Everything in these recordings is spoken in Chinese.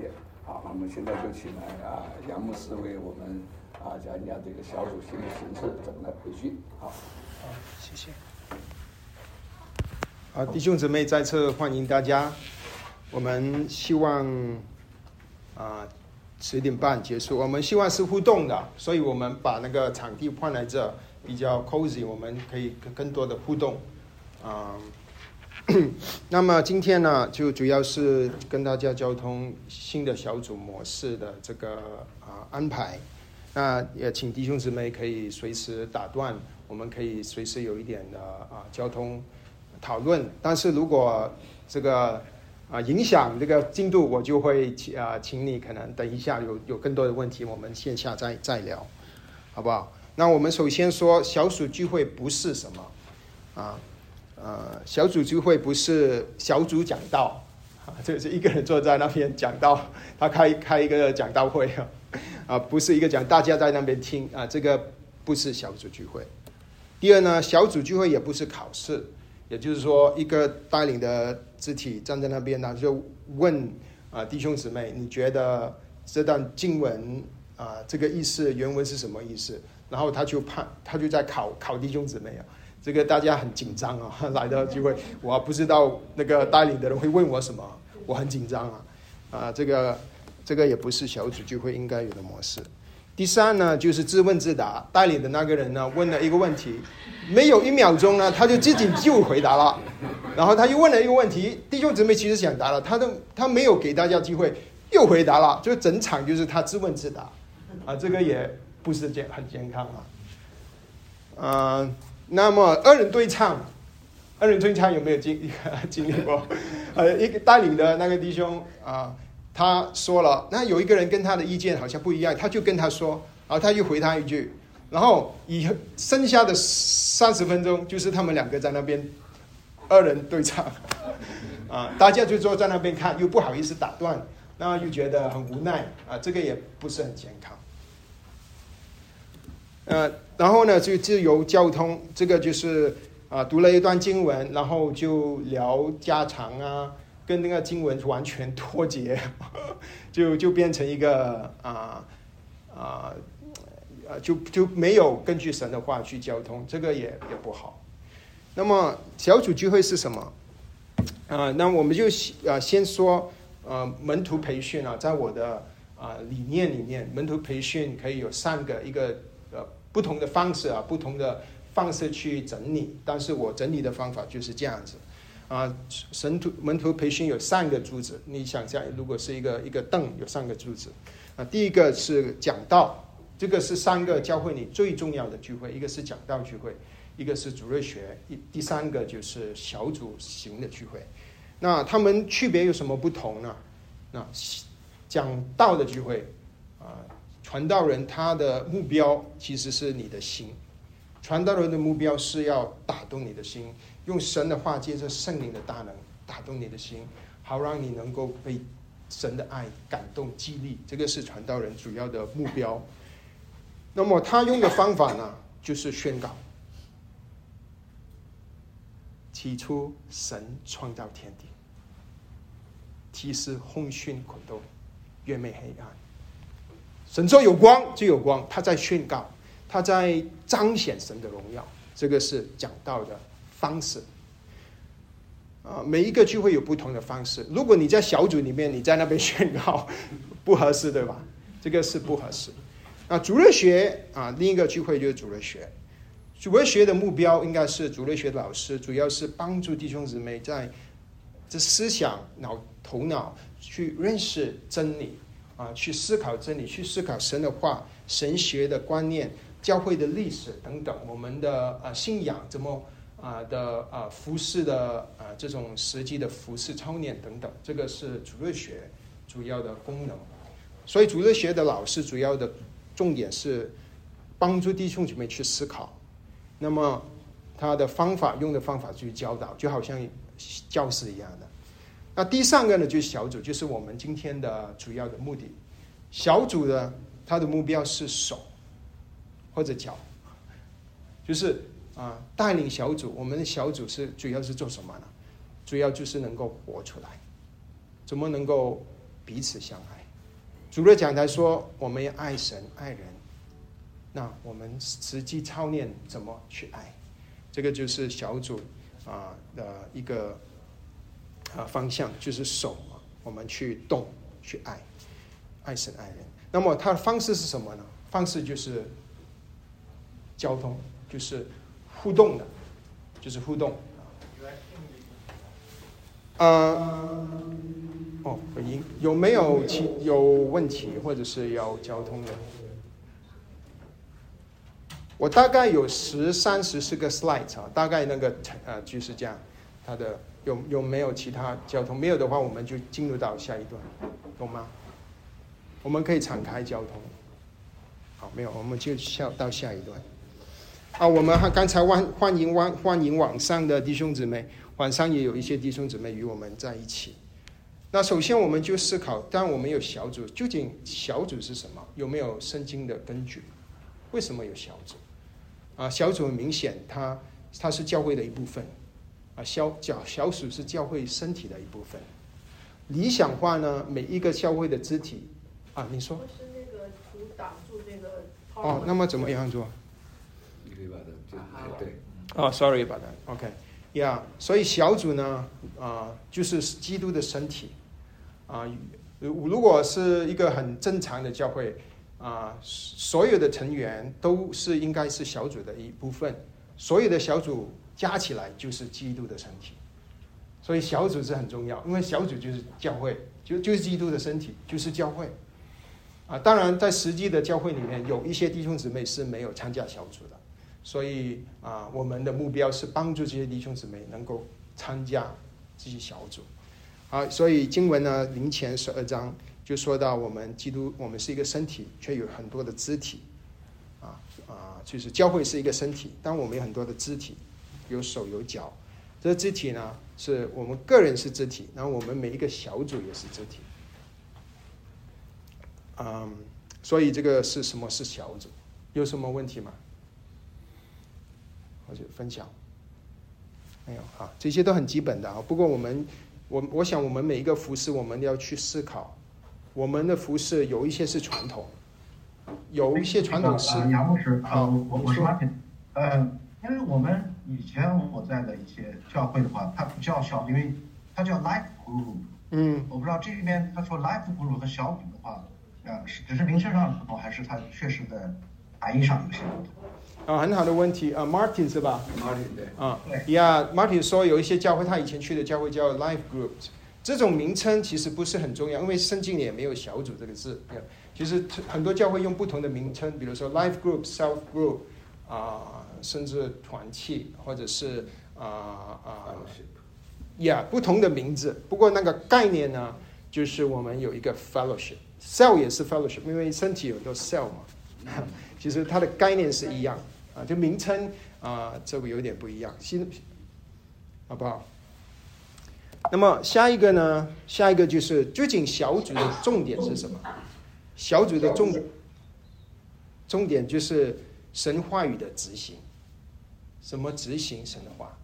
点。好，那么现在就请来啊杨牧师为我们啊讲一讲这个小组新的形式怎么来培训。好，好，谢谢。好，弟兄姊妹再次欢迎大家。我们希望啊十点半结束。我们希望是互动的，所以我们把那个场地换来这比较 cozy，我们可以更多的互动啊。那么今天呢，就主要是跟大家交通新的小组模式的这个啊安排。那也请弟兄姊妹可以随时打断，我们可以随时有一点的啊交通讨论。但是如果这个啊影响这个进度，我就会啊请你可能等一下有有更多的问题，我们线下再再聊，好不好？那我们首先说小组聚会不是什么啊。呃，小组聚会不是小组讲道，啊，这是一个人坐在那边讲道，他开开一个讲道会啊，啊，不是一个讲，大家在那边听啊，这个不是小组聚会。第二呢，小组聚会也不是考试，也就是说，一个带领的肢体站在那边呢，就问啊弟兄姊妹，你觉得这段经文啊这个意思原文是什么意思？然后他就判，他就在考考弟兄姊妹啊。这个大家很紧张啊，来的聚会，我不知道那个带领的人会问我什么，我很紧张啊，啊，这个这个也不是小组聚会应该有的模式。第三呢，就是自问自答，带领的那个人呢问了一个问题，没有一秒钟呢，他就自己就回答了，然后他又问了一个问题，弟兄姊妹其实想答了，他都他没有给大家机会，又回答了，就整场就是他自问自答，啊，这个也不是健很健康啊，嗯。那么二人对唱，二人对唱有没有经 经历过？呃，一个带领的那个弟兄啊，他说了，那有一个人跟他的意见好像不一样，他就跟他说，然后他又回他一句，然后以剩下的三十分钟就是他们两个在那边二人对唱，啊，大家就坐在那边看，又不好意思打断，然后又觉得很无奈啊，这个也不是很健康。呃，然后呢，就自由交通，这个就是啊，读了一段经文，然后就聊家常啊，跟那个经文完全脱节，就就变成一个啊啊啊，就就没有根据神的话去交通，这个也也不好。那么小组聚会是什么？啊，那我们就啊先说呃门徒培训啊，在我的啊理念里面，门徒培训可以有三个，一个。不同的方式啊，不同的方式去整理，但是我整理的方法就是这样子，啊，神徒门徒培训有三个柱子，你想象如果是一个一个凳有三个柱子，啊，第一个是讲道，这个是三个教会你最重要的聚会，一个是讲道聚会，一个是主日学，一第三个就是小组型的聚会，那他们区别有什么不同呢？那讲道的聚会，传道人他的目标其实是你的心，传道人的目标是要打动你的心，用神的话借着圣灵的大能打动你的心，好让你能够被神的爱感动激励。这个是传道人主要的目标。那么他用的方法呢，就是宣告：起初神创造天地，其实轰讯滚动，月昧黑暗。神说有光就有光，他在宣告，他在彰显神的荣耀。这个是讲道的方式。啊，每一个聚会有不同的方式。如果你在小组里面，你在那边宣告，不合适，对吧？这个是不合适。啊，主日学啊，另一个聚会就是主日学。主日学的目标应该是主日学的老师，主要是帮助弟兄姊妹在这思想、脑、头脑去认识真理。啊，去思考真理，去思考神的话、神学的观念、教会的历史等等，我们的啊信仰怎么啊的啊服饰的啊这种实际的服饰操练等等，这个是主日学主要的功能。所以主日学的老师主要的重点是帮助弟兄姐妹去思考。那么他的方法用的方法去教导，就好像教师一样的。那第三个呢，就是小组，就是我们今天的主要的目的。小组的它的目标是手或者脚，就是啊带领小组。我们的小组是主要是做什么呢？主要就是能够活出来，怎么能够彼此相爱。主的讲台说，我们要爱神爱人。那我们实际操练怎么去爱？这个就是小组啊的一个啊方向，就是手啊我们去动去爱，爱神爱人。那么它的方式是什么呢？方式就是交通，就是互动的，就是互动。呃，哦，回音有没有其有问题，或者是要交通的？我大概有十三十四个 slide 啊，大概那个呃就是这样。它的有有没有其他交通？没有的话，我们就进入到下一段，懂吗？我们可以敞开交通。好，没有，我们就下到下一段。啊，我们还刚才欢欢迎欢欢迎网上的弟兄姊妹，晚上也有一些弟兄姊妹与我们在一起。那首先我们就思考，当我们有小组，究竟小组是什么？有没有圣经的根据？为什么有小组？啊，小组很明显，它它是教会的一部分，啊，小小小鼠是教会身体的一部分。理想化呢，每一个教会的肢体，啊，你说？是那个图挡住那个。哦，那么怎么样做？你可以把它就对。哦，sorry about that. OK，yeah，所以小组呢，啊，就是基督的身体，啊，如如果是一个很正常的教会。啊，所有的成员都是应该是小组的一部分，所有的小组加起来就是基督的身体，所以小组是很重要，因为小组就是教会，就就是基督的身体，就是教会。啊，当然在实际的教会里面，有一些弟兄姊妹是没有参加小组的，所以啊，我们的目标是帮助这些弟兄姊妹能够参加这些小组。啊，所以经文呢，零前十二章。就说到我们基督，我们是一个身体，却有很多的肢体，啊啊，就是教会是一个身体，但我们有很多的肢体，有手有脚，这肢体呢是我们个人是肢体，然后我们每一个小组也是肢体，嗯，所以这个是什么是小组？有什么问题吗？我就分享？没有啊，这些都很基本的啊。不过我们，我我想我们每一个服饰，我们要去思考。我们的服饰有一些是传统，有一些传统是。杨牧师，啊，我我是马品，呃，因为我们以前我在的一些教会的话，它不叫小，因为它叫 life group。嗯。我不知道这里面他说 life group 和小组的话，呃，是只是名称上的不同，还是它确实的含义上有些不同？啊，很好的问题，啊，Martin 是吧？Martin 对。啊，对呀，Martin 说有一些教会，他以前去的教会叫 life groups。这种名称其实不是很重要，因为圣经里也没有“小组”这个字。其实很多教会用不同的名称，比如说 life group、self group，啊，甚至团契，或者是啊啊，yeah，不同的名字。不过那个概念呢，就是我们有一个 fellowship，cell 也是 fellowship，因为身体有个 cell 嘛。其实它的概念是一样啊，就名称啊，这个有点不一样，新好不好？那么下一个呢？下一个就是究竟小组的重点是什么？小组的重重点就是神话语的执行。什么执行神的话？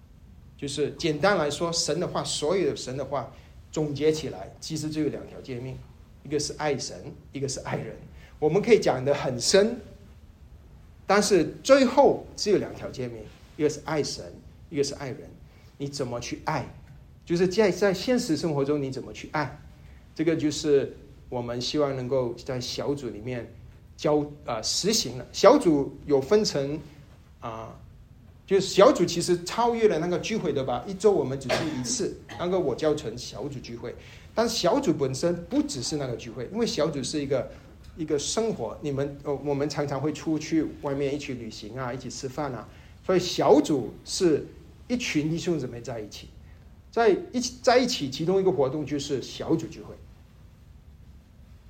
就是简单来说，神的话，所有的神的话总结起来，其实就有两条诫命：一个是爱神，一个是爱人。我们可以讲的很深，但是最后只有两条诫命：一个是爱神，一个是爱人。你怎么去爱？就是在在现实生活中你怎么去爱，这个就是我们希望能够在小组里面教啊实行了。小组有分成啊，就是小组其实超越了那个聚会的吧？一周我们只去一次，那个我叫成小组聚会。但小组本身不只是那个聚会，因为小组是一个一个生活。你们呃，我们常常会出去外面一起旅行啊，一起吃饭啊，所以小组是一群弟兄姊妹在一起。在一起在一起，其中一个活动就是小组聚会，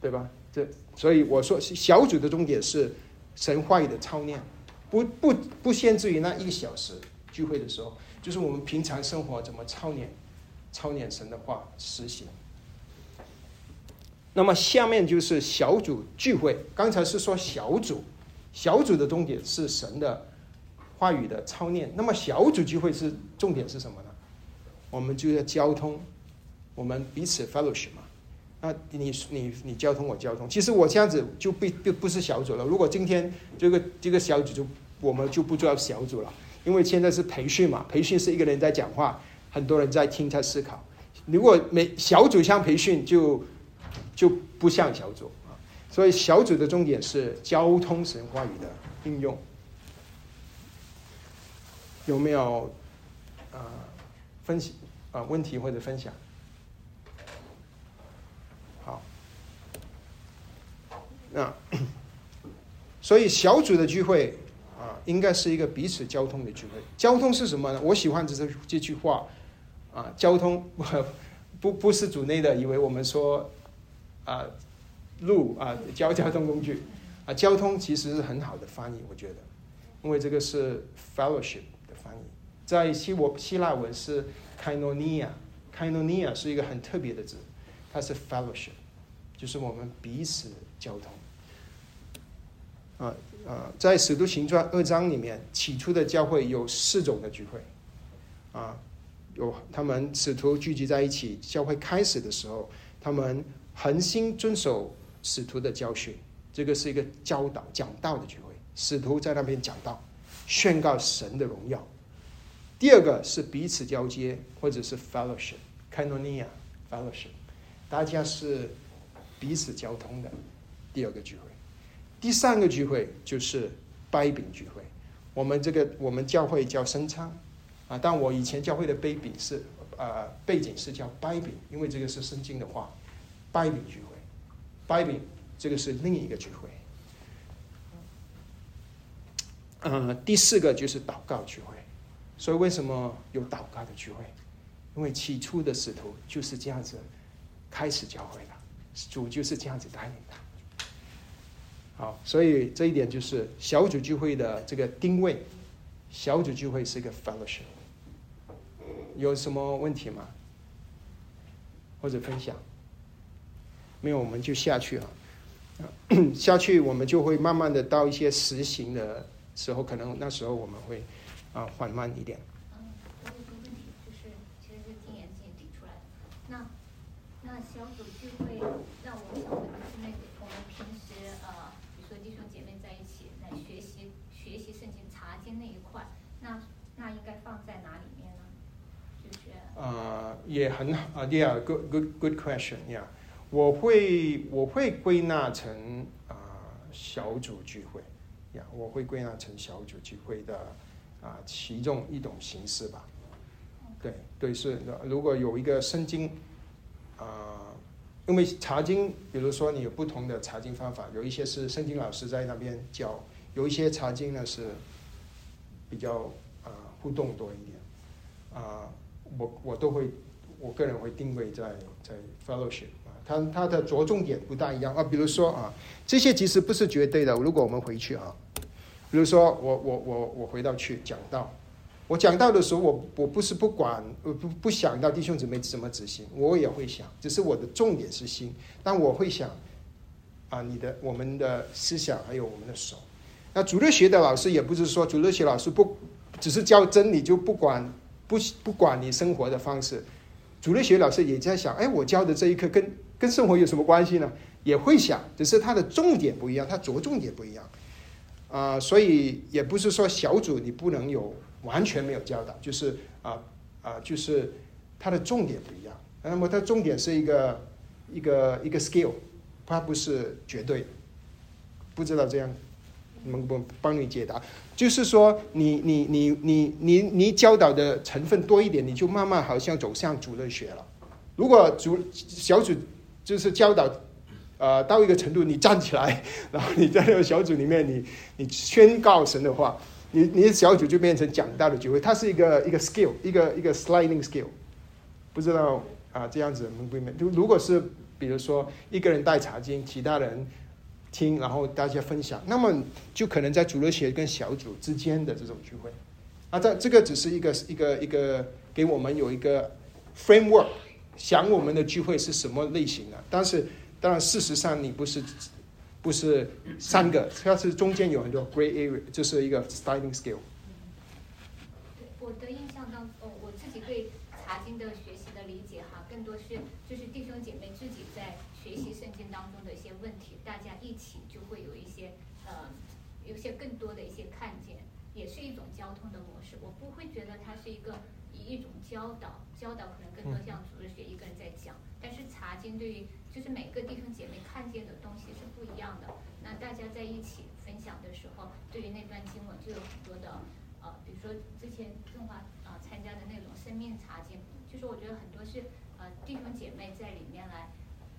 对吧？这所以我说小组的重点是神话语的操练，不不不限制于那一个小时聚会的时候，就是我们平常生活怎么操练，操练神的话实行。那么下面就是小组聚会，刚才是说小组，小组的重点是神的话语的操练。那么小组聚会是重点是什么呢？我们就要交通，我们彼此 fellowship 嘛。那你你你交通我交通，其实我这样子就不不不是小组了。如果今天这个这个小组就我们就不叫小组了，因为现在是培训嘛，培训是一个人在讲话，很多人在听在思考。如果每小组像培训就就不像小组啊，所以小组的重点是交通神话语的应用。有没有啊分析啊问题或者分享？那 所以小组的聚会啊，应该是一个彼此交通的聚会。交通是什么呢？我喜欢这这这句话啊，交通 不不是组内的，以为我们说啊路啊交交通工具啊，交通其实是很好的翻译，我觉得，因为这个是 fellowship 的翻译。在希我希腊文是 kainonia，kainonia 是一个很特别的字，它是 fellowship，就是我们彼此交通。啊啊，在使徒行传二章里面，起初的教会有四种的聚会，啊，有他们使徒聚集在一起，教会开始的时候，他们恒心遵守使徒的教训，这个是一个教导讲道的聚会，使徒在那边讲道，宣告神的荣耀。第二个是彼此交接，或者是 fellowship，kanonia，fellowship，大家是彼此交通的。第二个聚会，第三个聚会就是掰饼聚会。我们这个我们教会叫生昌啊，但我以前教会的背饼是呃背景是叫掰饼，因为这个是圣经的话，掰饼聚会，掰饼这个是另一个聚会。嗯，第四个就是祷告聚会。所以为什么有祷告的聚会？因为起初的使徒就是这样子开始教会的，主就是这样子带领的。好，所以这一点就是小组聚会的这个定位。小组聚会是一个 fellowship。有什么问题吗？或者分享？没有，我们就下去了。下去我们就会慢慢的到一些实行的时候，可能那时候我们会。啊，缓慢一点。嗯，我有个问题，就是其实是经验经验提出来的。那那小组聚会，那我想问的是，那个我们平时呃，比如说弟兄姐妹在一起来学习学习圣经查经那一块，那那应该放在哪里面呢？就是呃，也很好啊，Yeah，good good good question，Yeah，我会我会归纳成啊小组聚会，Yeah，我会归纳成小组聚会的。啊，其中一种形式吧，对对是。如果有一个圣经，啊，因为查经，比如说你有不同的查经方法，有一些是圣经老师在那边教，有一些查经呢是比较啊互动多一点，啊，我我都会，我个人会定位在在 fellowship 啊，它它的着重点不大一样啊。比如说啊，这些其实不是绝对的。如果我们回去啊。比如说，我我我我回到去讲到，我讲到的时候，我我不是不管我，不不想到弟兄姊妹怎么执行，我也会想，只是我的重点是心，但我会想，啊，你的我们的思想还有我们的手，那主日学的老师也不是说主日学老师不只是教真理就不管不不管你生活的方式，主日学老师也在想，哎，我教的这一课跟跟生活有什么关系呢？也会想，只是他的重点不一样，他着重点不一样。啊，所以也不是说小组你不能有完全没有教导，就是啊啊，就是它的重点不一样。那么它重点是一个一个一个 skill，它不是绝对。不知道这样能不能帮你解答？就是说，你你你你你你教导的成分多一点，你就慢慢好像走向主日学了。如果主小组就是教导。呃，到一个程度，你站起来，然后你在那个小组里面，你你宣告神的话，你你的小组就变成讲道的聚会，它是一个一个 skill，一个一个 sliding skill，不知道啊，这样子明不明？就如果是比如说一个人带茶经，其他人听，然后大家分享，那么就可能在主日学跟小组之间的这种聚会，啊，这这个只是一个一个一个给我们有一个 framework，想我们的聚会是什么类型的，但是。当然，事实上你不是不是三个，它是中间有很多 gray area，就是一个 styling skill。我的印象当中，我自己对查经的学习的理解哈，更多是就是弟兄姐妹自己在习圣经当中的一些问题，大家一起就会有一些呃，有些更多的一些看见，也是一种交通的模式。我不会觉得它是一个一一种教导，教导可能更多像组织学一个人在讲，但是茶经对于就是每个弟兄姐妹看见的东西是不一样的。那大家在一起分享的时候，对于那段经文就有很多的呃，比如说之前正华啊、参加的那种生命茶经，就是我觉得很多是呃弟兄姐妹在里面来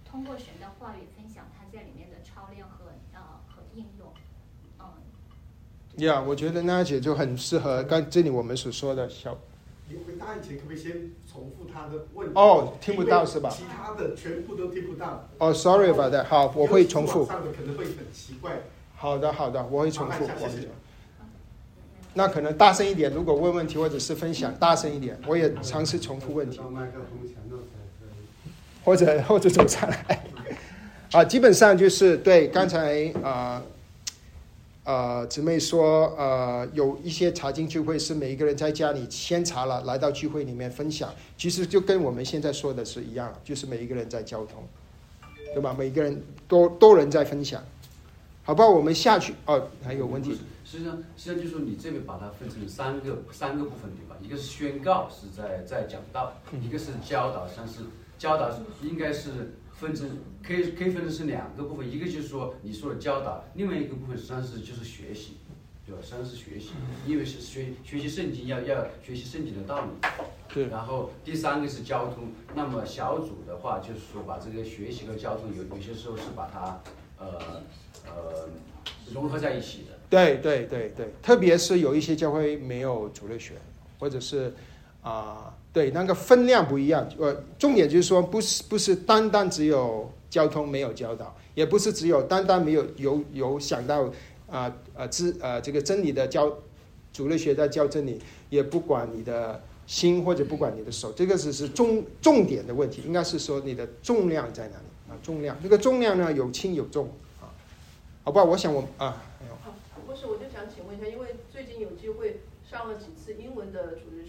通过神的话语分享他在里面的操练和呃和应用，嗯。呀我觉得娜姐就很适合刚这里我们所说的小你回答以前可不可以先重复他的问题？哦听不到是吧其他的全部都听不到。哦，sorry about that，好，我会重复网。上的可能会很奇怪。好的，好的，我会重复。谢谢那可能大声一点，如果问问题或者是分享，大声一点，我也尝试重复问题。或者或者走上来。啊，基本上就是对刚才啊呃姊妹说，呃有一些查经聚会是每一个人在家里先查了，来到聚会里面分享，其实就跟我们现在说的是一样，就是每一个人在交通，对吧？每一个人多多人在分享，好吧？我们下去哦，还有问题。实际上，实际上就是说，你这边把它分成三个三个部分，对吧？一个是宣告，是在在讲道；一个是教导，像是教导应该是分成可以可以分成是两个部分，一个就是说你说的教导，另外一个部分实际上是就是学习，对吧？实际上是学习，因为是学学习圣经要要学习圣经的道理。对然后第三个是交通，那么小组的话就是说把这个学习和交通有有些时候是把它呃呃融合在一起的。对对对对，特别是有一些教会没有主日学，或者是啊、对那个分量不一样。呃，重点就是说，不是不是单单只有交通没有教导，也不是只有单单没有有有想到啊呃知呃这个真理的教主日学在教真理，也不管你的心或者不管你的手，这个只是重重点的问题，应该是说你的重量在哪里啊？重量这个重量呢有轻有重啊，好吧？我想我啊。还有好，不是，我就想请问一下，因为最近有机会上了几次英文的主日学，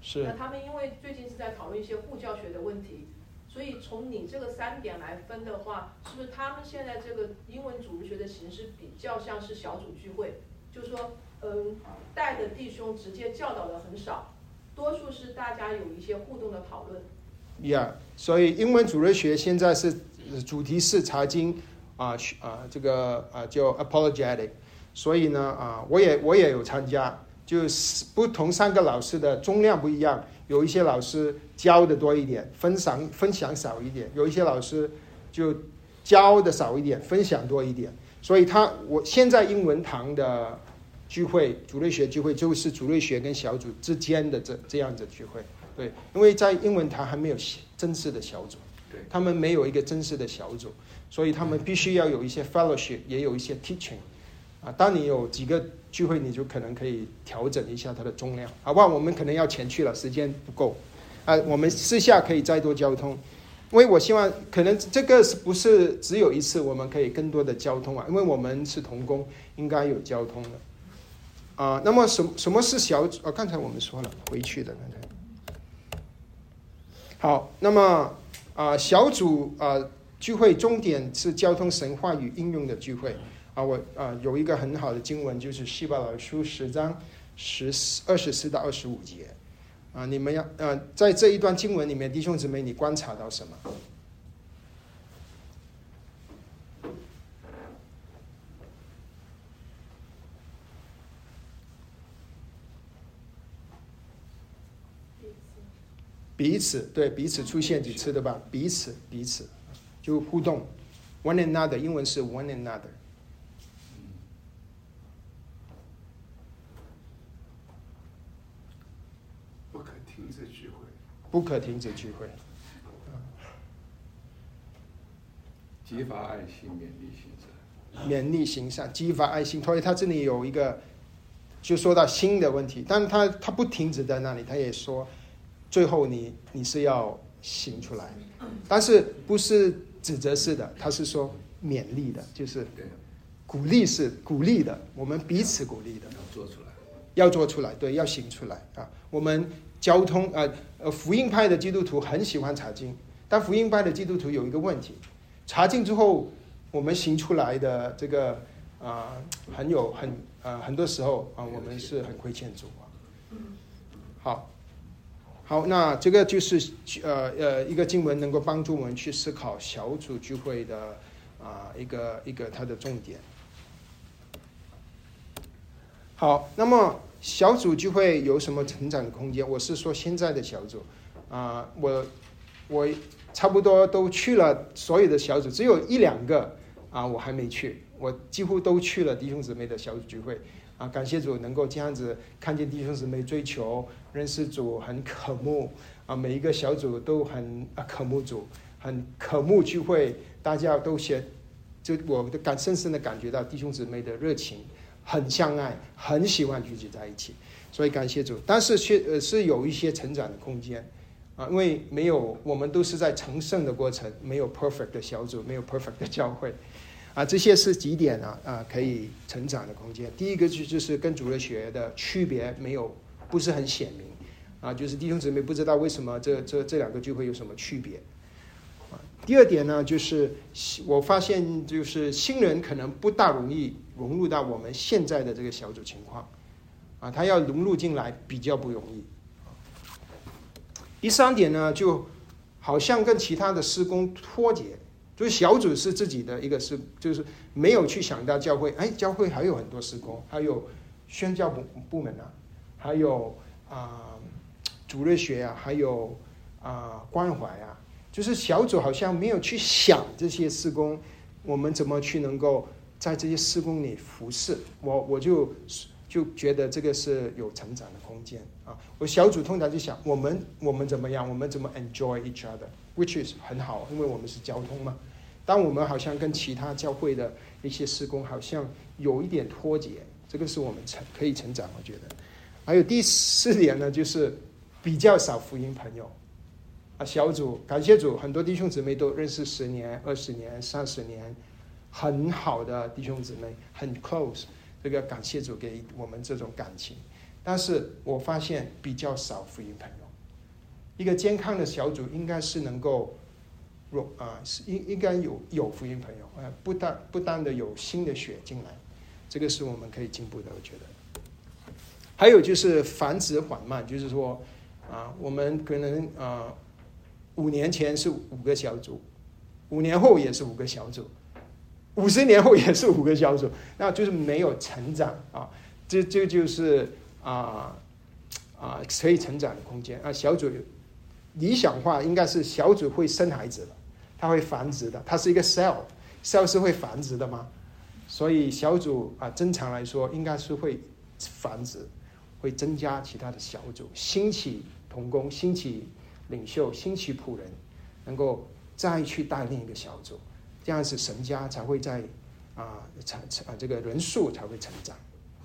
是那他们因为最近是在讨论一些互教学的问题，所以从你这个三点来分的话，是不是他们现在这个英文主日学的形式比较像是小组聚会？就是说，嗯，带的弟兄直接教导的很少，多数是大家有一些互动的讨论。Yeah，所以英文主日学现在是呃主题是查经啊学啊这个啊叫 apologetic，所以呢啊我也我也有参加，就是不同三个老师的重量不一样，有一些老师教的多一点，分享分享少一点，有一些老师就教的少一点，分享多一点，所以他我现在英文堂的聚会主类学聚会就是主类学跟小组之间的这这样子聚会。对，因为在英文堂还没有正式的小组，对他们没有一个正式的小组，所以他们必须要有一些 fellowship，也有一些 teaching。啊，当你有几个聚会，你就可能可以调整一下它的重量，好不好？我们可能要前去了，时间不够。啊，我们私下可以再多交通，因为我希望可能这个是不是只有一次，我们可以更多的交通啊？因为我们是同工，应该有交通的。啊，那么什么什么是小组？啊，刚才我们说了，回去的刚才。好，那么啊、小组啊、聚会终点是交通神话与应用的聚会我啊、有一个很好的经文，就是希伯来书十章十四二十四到二十五节啊，你们要呃在这一段经文里面，弟兄姊妹，你观察到什么？彼此对彼此出现几次对吧？彼此彼此就互动，one another，英文是 one another。不可停止聚会，不可停止聚会。激发爱心，勉励行善。勉励行善，激发爱心。所以他这里有一个，就说到心的问题，但他他不停止在那里，他也说，最后你你是要行出来，但是不是指责式的，他是说勉励的，就是，鼓励是鼓励的，我们彼此鼓励的。要做出来。要做出来，对，要行出来啊！我们交通呃呃，福音派的基督徒很喜欢查经，但福音派的基督徒有一个问题，查经之后，我们行出来的这个啊、很有很呃很多时候啊、我们是很亏欠主啊。好，好，那这个就是呃呃一个经文能够帮助我们去思考小组聚会的啊、一个一个它的重点。好，那么小组聚会有什么成长的空间？我是说现在的小组。啊、我我差不多都去了所有的小组，只有一两个啊我还没去，我几乎都去了弟兄姊妹的小组聚会。啊，感谢主能够这样子看见弟兄姊妹追求认识主，很渴慕。啊，每一个小组都很啊渴慕主，很渴慕聚会，大家都写，就我的感深深的感觉到弟兄姊妹的热情，很相爱，很喜欢聚集在一起，所以感谢主，但是却呃是有一些成长的空间。啊，因为没有，我们都是在成圣的过程，没有 perfect 的小组，没有 perfect 的教会，啊，这些是几点啊啊可以成长的空间。第一个就就是跟主日学的区别没有不是很显明，啊，就是弟兄姊妹不知道为什么这这这两个聚会有什么区别。第二点呢，就是我发现就是新人可能不大容易融入到我们现在的这个小组情况，啊，他要融入进来比较不容易。第三点呢，就好像跟其他的施工脱节，就是小组是自己的一个施，就是没有去想到教会，哎，教会还有很多施工，还有宣教部部门啊，还有啊、主日学啊，还有啊、关怀啊，就是小组好像没有去想这些施工，我们怎么去能够在这些施工里服侍，我我就就觉得这个是有成长的空间啊。我小组通常就想，我们我们怎么样，我们怎么 enjoy each other，which is 很好，因为我们是交通嘛。当我们好像跟其他教会的一些施工好像有一点脱节，这个是我们成可以成长，我觉得。还有第四点呢，就是比较少福音朋友啊，小组感谢主，很多弟兄姊妹都认识十年、二十年、三十年，很好的弟兄姊妹，很 close。这个感谢主给我们这种感情，但是我发现比较少福音朋友。一个健康的小组应该是能够，若啊是应应该有有福音朋友，呃不单不单的有新的血进来，这个是我们可以进步的，我觉得。还有就是繁殖缓慢，就是说啊，我们可能啊五年前是五个小组，五年后也是五个小组。五十年后也是五个小组，那就是没有成长啊，这这就是啊啊可以成长的空间啊。小组理想化应该是小组会生孩子的，它会繁殖的，它是一个 cell，cell 是会繁殖的吗？所以小组啊，正常来说应该是会繁殖，会增加其他的小组，兴起同工，兴起领袖，兴起仆人，能够再去带另一个小组。这样子神家才会在啊成成啊这个人数才会成长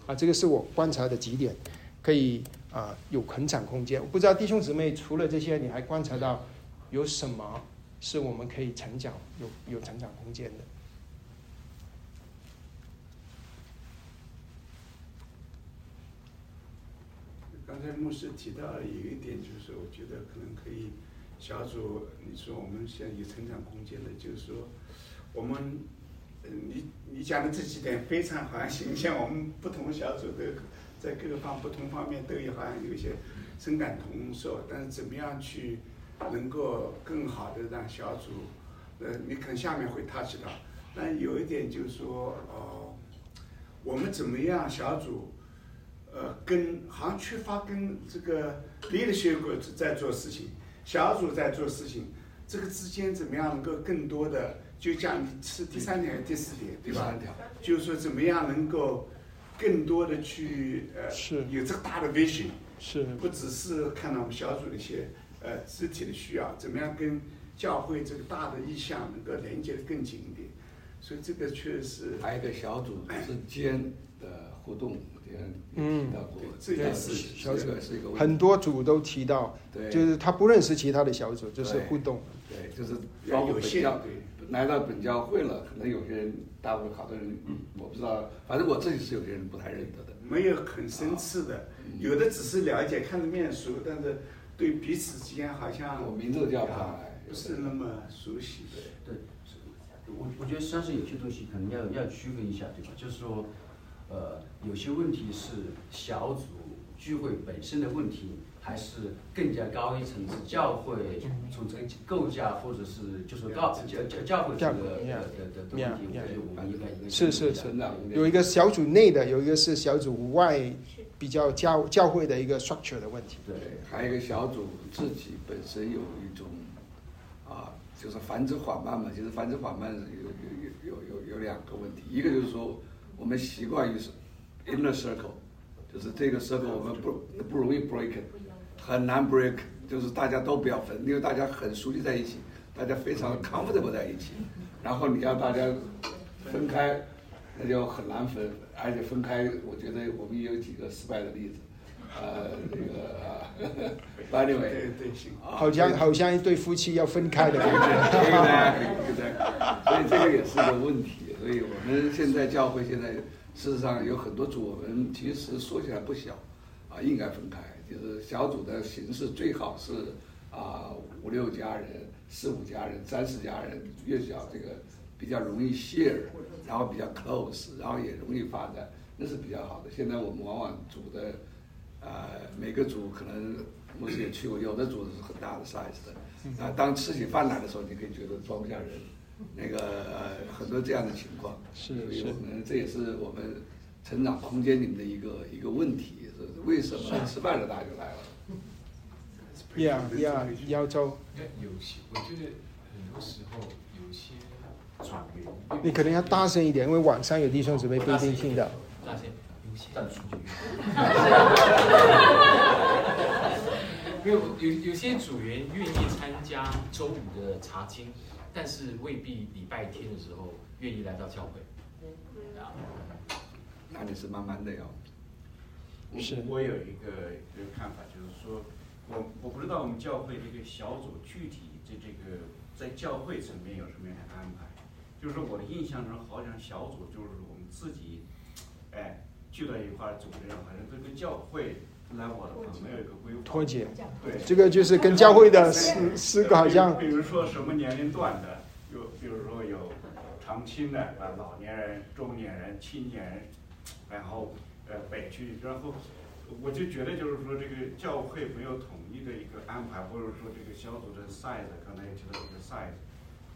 啊，这个是我观察的几点，可以啊有成长空间。我不知道弟兄姊妹除了这些，你还观察到有什么是我们可以成长有有成长空间的？刚才牧师提到有一点，就是我觉得可能可以小组，你说我们现在有成长空间的，就是说我们，嗯你你讲的这几点非常好像形象，我们不同小组的在各个方不同方面都有好像有一些深感同受，但是怎么样去能够更好的让小组，呃，你可能下面会 touch 到，但有一点就是说，哦、我们怎么样小组？呃，跟好像缺乏跟这个 leadership group 在做事情，小组在做事情，这个之间怎么样能够更多的，就讲是第三点还是第四点，对吧？就是说怎么样能够更多的去呃是。有这个大的 vision，是。不只是看到我们小组的一些呃肢体的需要，怎么样跟教会这个大的意向能够连接的更紧一点，所以这个确实是还有一个小组之间的互动，也嗯提到过，这也是小组这个。是一个很多组都提到，对。就是他不认识其他的小组，就是互动。对，就是要有限对来到本教会了，可能有些人，大部分好多人，嗯，我不知道，反正我自己是有些人不太认得的。没有很深次的，有的只是了解看着面熟，但是对彼此之间好像我名字都叫不是那么熟悉的。对，我我觉得实际上是有些东西可能要要区分一下，对吧？就是说，呃，有些问题是小组聚会本身的问题，还是更加高一层次教会从这个构架或者是就是教教教教会这个的的的的问题，我觉得我们应该应该是是是有一个小组内的，有一个是小组外比较教教会的一个 structure 的问题。对对，还有一个小组自己本身有一种啊，就是繁殖缓慢嘛。就是繁殖缓慢有有有有有有两个问题，一个就是说我们习惯于是 inner circle，就是这个 circle 我们不不容易 break，很难 break，就是大家都不要分，因为大家很熟悉在一起，大家非常 comfortable 在一起，然后你要大家分开，那就很难分，而且分开，我觉得我们也有几个失败的例子，呃，这个啊，by the way，对对行。啊好像好像一对夫妻要分开的感觉。对的，对，所以这个也是个问题。所以我们现在教会现在事实上有很多组，我们其实说起来不小，啊，应该分开。就是小组的形式最好是啊五六家人、四五家人、三四家人，越小这个比较容易 share，然后比较 close，然后也容易发展，那是比较好的。现在我们往往组的呃，每个组可能牧师也去过，有的组是很大的 size 的，啊，当吃起饭来的时候，你可以觉得装不下人，那个呃很多这样的情况，是所以我们这也是我们成长空间里面的一个一个问题，是为什么吃饭了大家就来了？Yeah, yeah，要走。有些，我觉得很多时候有些组员，你可能要大声一点，因为晚上有弟兄姊妹不一定听到。大声，有些组员，因为我有有些组员愿意参加周五的查经，但是未必礼拜天的时候愿意来到教会。啊，那你是慢慢的要。我是我有一个一个看法，就是说，我我不知道我们教会这个小组具体在这个在教会层面有什么样的安排。就是我的印象中，好像小组就是我们自己，哎，聚到一块儿组织，好像这个教会 level 的话没有一个规划。脱节对，这个就是跟教会的思思考好像比如比如说什么年龄段的，有比如说有长青的啊，老年人、中年人、青年人，然后呃北区，然后我就觉得就是说这个教会没有统一的一个安排，或者说这个小组的 size，刚才也提到这个 size，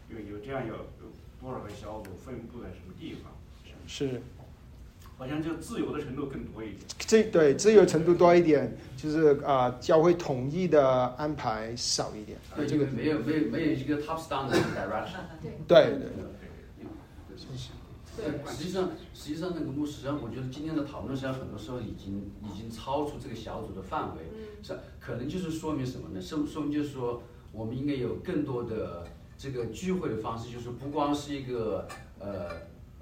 有有这样有有多少个小组分布在什么地方，是好像就自由的程度更多一点。这对自由程度多一点，就是啊、教会统一的安排少一点。对，这个没有没有没有一个 top down 的 direction。对 对对，实际上实际上那个牧师，实际上我觉得今天的讨论实际上很多时候已经已经超出这个小组的范围，是可能就是说明什么呢？说说明就是说我们应该有更多的这个聚会的方式，就是不光是一个呃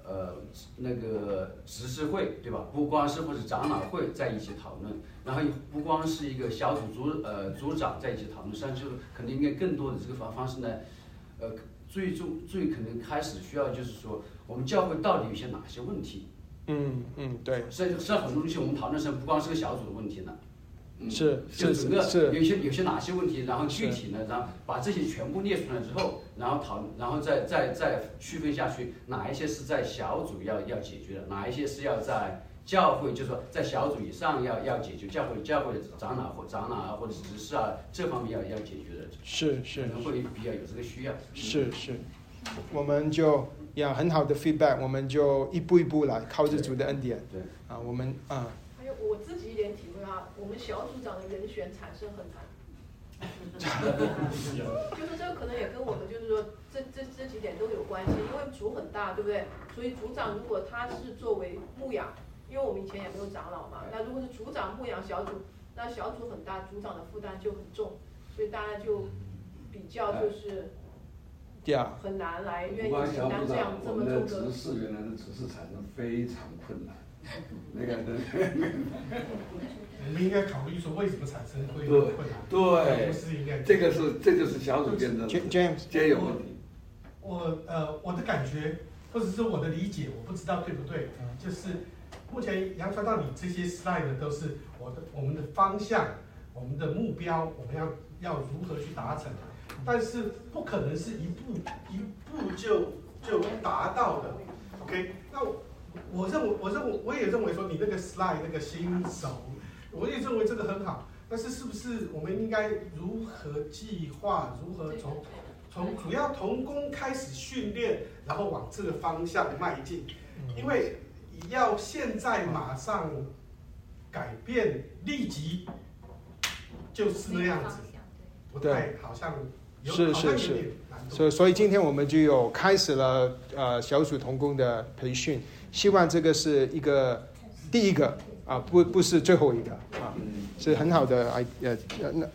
呃那个执事会对吧？不光是或者长老会在一起讨论，然后也不光是一个小组组呃组长在一起讨论，实际上就是可能应该更多的这个方方式呢，呃最终最可能开始需要就是说我们教会到底有些哪些问题？嗯嗯，对，实际上很多东西我们讨论是不光是个小组的问题呢。是就是整个是有些有些哪些问题，然后具体呢，然后把这些全部列出来之后，然后讨，然后再再再区分下去，哪一些是在小组要要解决的，哪一些是要在教会，就是说在小组以上要要解决，教会教会的长老或长老啊或者执事啊这方面要要解决的，是是可能会比较有这个需要。是是，我们就要很好的 feedback，我们就一步一步来，靠着主的恩典。对啊，我们啊还有我自己一点体会啊，我们小组长的人选产生很难。就是这个可能也跟我们就是说这这这几点都有关系，因为组很大，对不对？所以组长如果他是作为牧养，因为我们以前也没有长老嘛，那如果是组长牧养小组，那小组很大，组长的负担就很重，所以大家就比较就是呀很难来愿意承小组长担这样，这么重的。执事原来的执事产生非常困难，那个我们应该考虑说为什么产生会 困难，对不是应该，这个是这就是小组建的 James 皆有问题。我呃我的感觉或者是我的理解，我不知道对不对，就是目前杨传道你这些 slide 都是我的我们的方向，我们的目标，我们要要如何去达成，但是不可能是一步一步就就达到的。OK，那我我认为我认为我也认为说你那个 slide 那个新手，我也认为这个很好。但是是不是我们应该如何计划？如何从从主要童工开始训练，然后往这个方向迈进？因为要现在马上改变，立即就是那样子，不太好像有是是是所以所以今天我们就有开始了呃小组童工的培训，希望这个是一个第一个啊，不不是最后一个啊，是很好的哎呃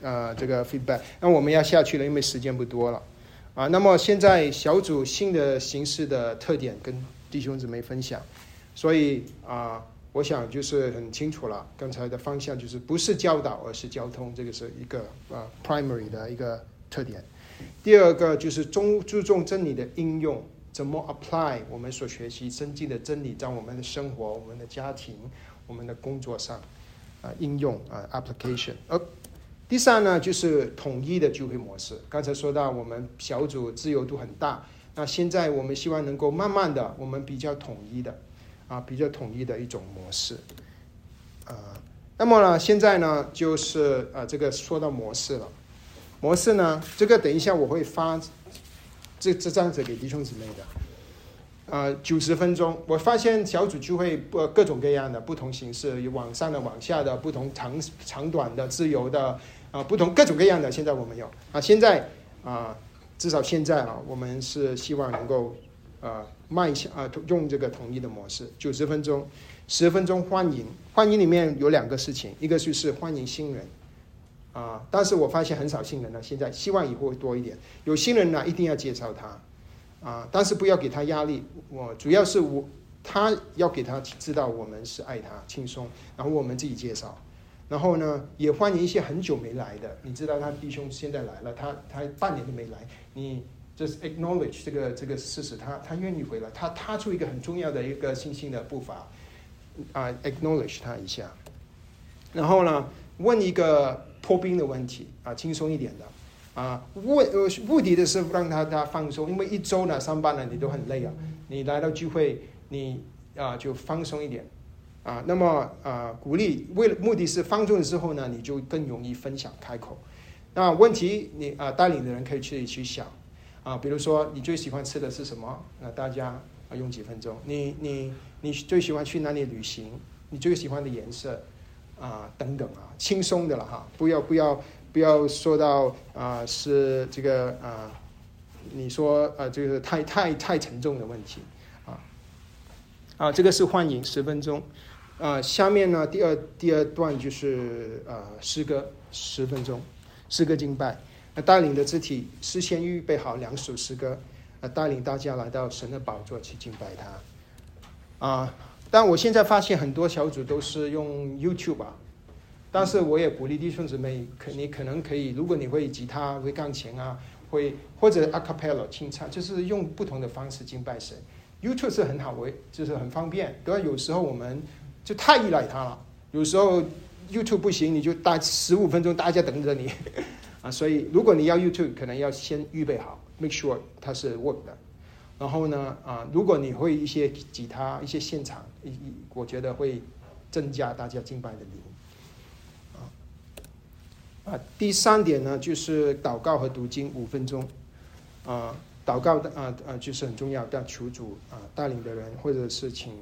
呃这个 feedback。那我们要下去了，因为时间不多了啊。那么现在小组新的形式的特点跟弟兄姊妹分享，所以啊。我想就是很清楚了，刚才的方向就是不是教导，而是交通，这个是一个呃 primary 的一个特点。第二个就是中注重真理的应用，怎么 apply 我们所学习增进的真理在我们的生活、我们的家庭、我们的工作上啊、应用啊、application。而第三呢，就是统一的聚会模式。刚才说到我们小组自由度很大，那现在我们希望能够慢慢的，我们比较统一的啊，比较统一的一种模式啊。那么呢，现在呢，就是啊，这个说到模式了。模式呢，这个等一下我会发这这张纸给弟兄姊妹的。啊，九十分钟，我发现小组聚会呃各种各样的不同形式，有往上的、往下的，不同长长短的、自由的啊、不同各种各样的。现在我们有啊，现在啊、至少现在啊，我们是希望能够呃迈向啊、用这个统一的模式，九十分钟，十分钟欢迎，欢迎里面有两个事情，一个就是欢迎新人。啊，但是我发现很少新人呢，现在希望以后会多一点。有新人呢，一定要介绍他，啊，但是不要给他压力。我主要是我他要给他知道我们是爱他，轻松，然后我们自己介绍。然后呢，也欢迎一些很久没来的，你知道他弟兄现在来了，他他半年都没来，你就是 acknowledge 这个这个事实，他他愿意回来，他踏出一个很重要的一个信心的步伐，啊，acknowledge 他一下。然后呢，问一个破冰的问题啊，轻松一点的啊，问呃目的的是让他他放松，因为一周呢上班呢你都很累啊，你来到聚会你啊就放松一点啊，那么啊鼓励为了目的是放松的时候呢，你就更容易分享开口。那问题你啊带领的人可以去去想啊，比如说你最喜欢吃的是什么？那大家啊用几分钟，你你你最喜欢去哪里旅行？你最喜欢的颜色？啊，等等啊，轻松的了哈，不要不要不要说到啊是这个啊，你说啊这个太太太沉重的问题啊啊，这个是幻影十分钟啊，下面呢第二第二段就是啊诗歌十分钟，诗歌敬拜，那带领的肢体事先预备好两首诗歌，啊带领大家来到神的宝座去敬拜他啊。但我现在发现很多小组都是用 YouTube 啊，但是我也鼓励弟兄姊妹，可你可能可以，如果你会吉他、会钢琴啊，会或者 a cappella 清唱，就是用不同的方式敬拜神。YouTube 是很好，为就是很方便。对有时候我们就太依赖它了，有时候 YouTube 不行，你就大十五分钟大家等着你啊。所以如果你要 YouTube，可能要先预备好，make sure 它是 work 的。然后呢，啊，如果你会一些吉他、一些现场，一一，我觉得会增加大家敬拜的灵。啊，啊，第三点呢，就是祷告和读经五分钟。啊，祷告的啊啊，就是很重要，但求主啊带领的人，或者是请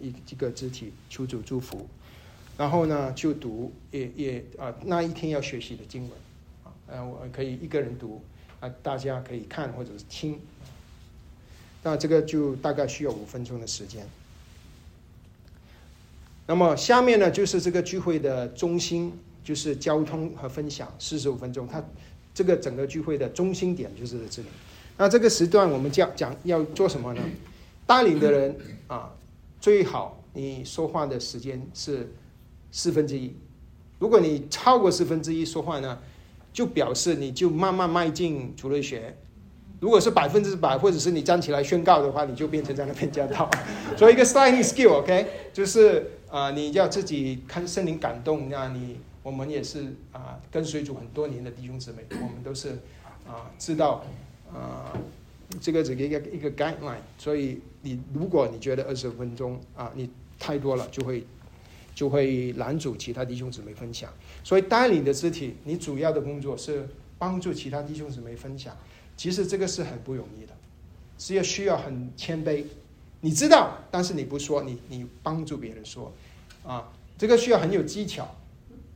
一一个肢体求主祝福。然后呢，就读也也啊那一天要学习的经文，呃，我可以一个人读，啊，大家可以看或者是听。那这个就大概需要五分钟的时间。那么下面呢，就是这个聚会的中心，就是交通和分享，四十五分钟。它这个整个聚会的中心点就是在这里。那这个时段我们讲讲要做什么呢？带领的人啊，最好你说话的时间是四分之一。如果你超过四分之一说话呢，就表示你就慢慢迈进主类学。如果是百分之百，或者是你站起来宣告的话，你就变成在那边讲道。所以一个 sliding skill，OK，、就是啊、你要自己看圣灵感动。那你我们也是啊、跟随主很多年的弟兄姊妹，我们都是啊、知道啊、这个这个一个一个 guideline，所以你如果你觉得二十分钟啊，你太多了，就会就会拦阻其他弟兄姊妹分享。所以带领的肢体，你主要的工作是帮助其他弟兄姊妹分享。其实这个是很不容易的，是要需要很谦卑。你知道，但是你不说，你你帮助别人说，啊，这个需要很有技巧，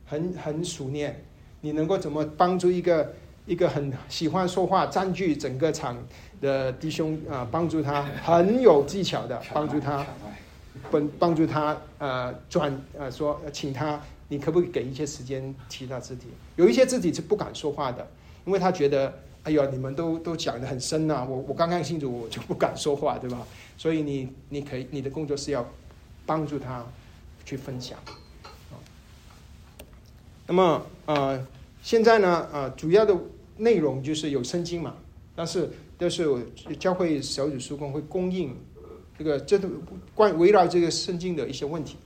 很很熟练。你能够怎么帮助一个一个很喜欢说话、占据整个场的弟兄啊？帮助他很有技巧的帮助他，帮帮助他呃转呃说，请他，你可不可以给一些时间提他自己？有一些自己是不敢说话的，因为他觉得，哎呦，你们都都讲的很深呐，我我刚刚信主，我就不敢说话，对吧？所以你你可以你的工作是要帮助他去分享。那么呃，现在呢呃，主要的内容就是有圣经嘛，但是都是教会小组书工会供应这个这都关围绕这个圣经的一些问题，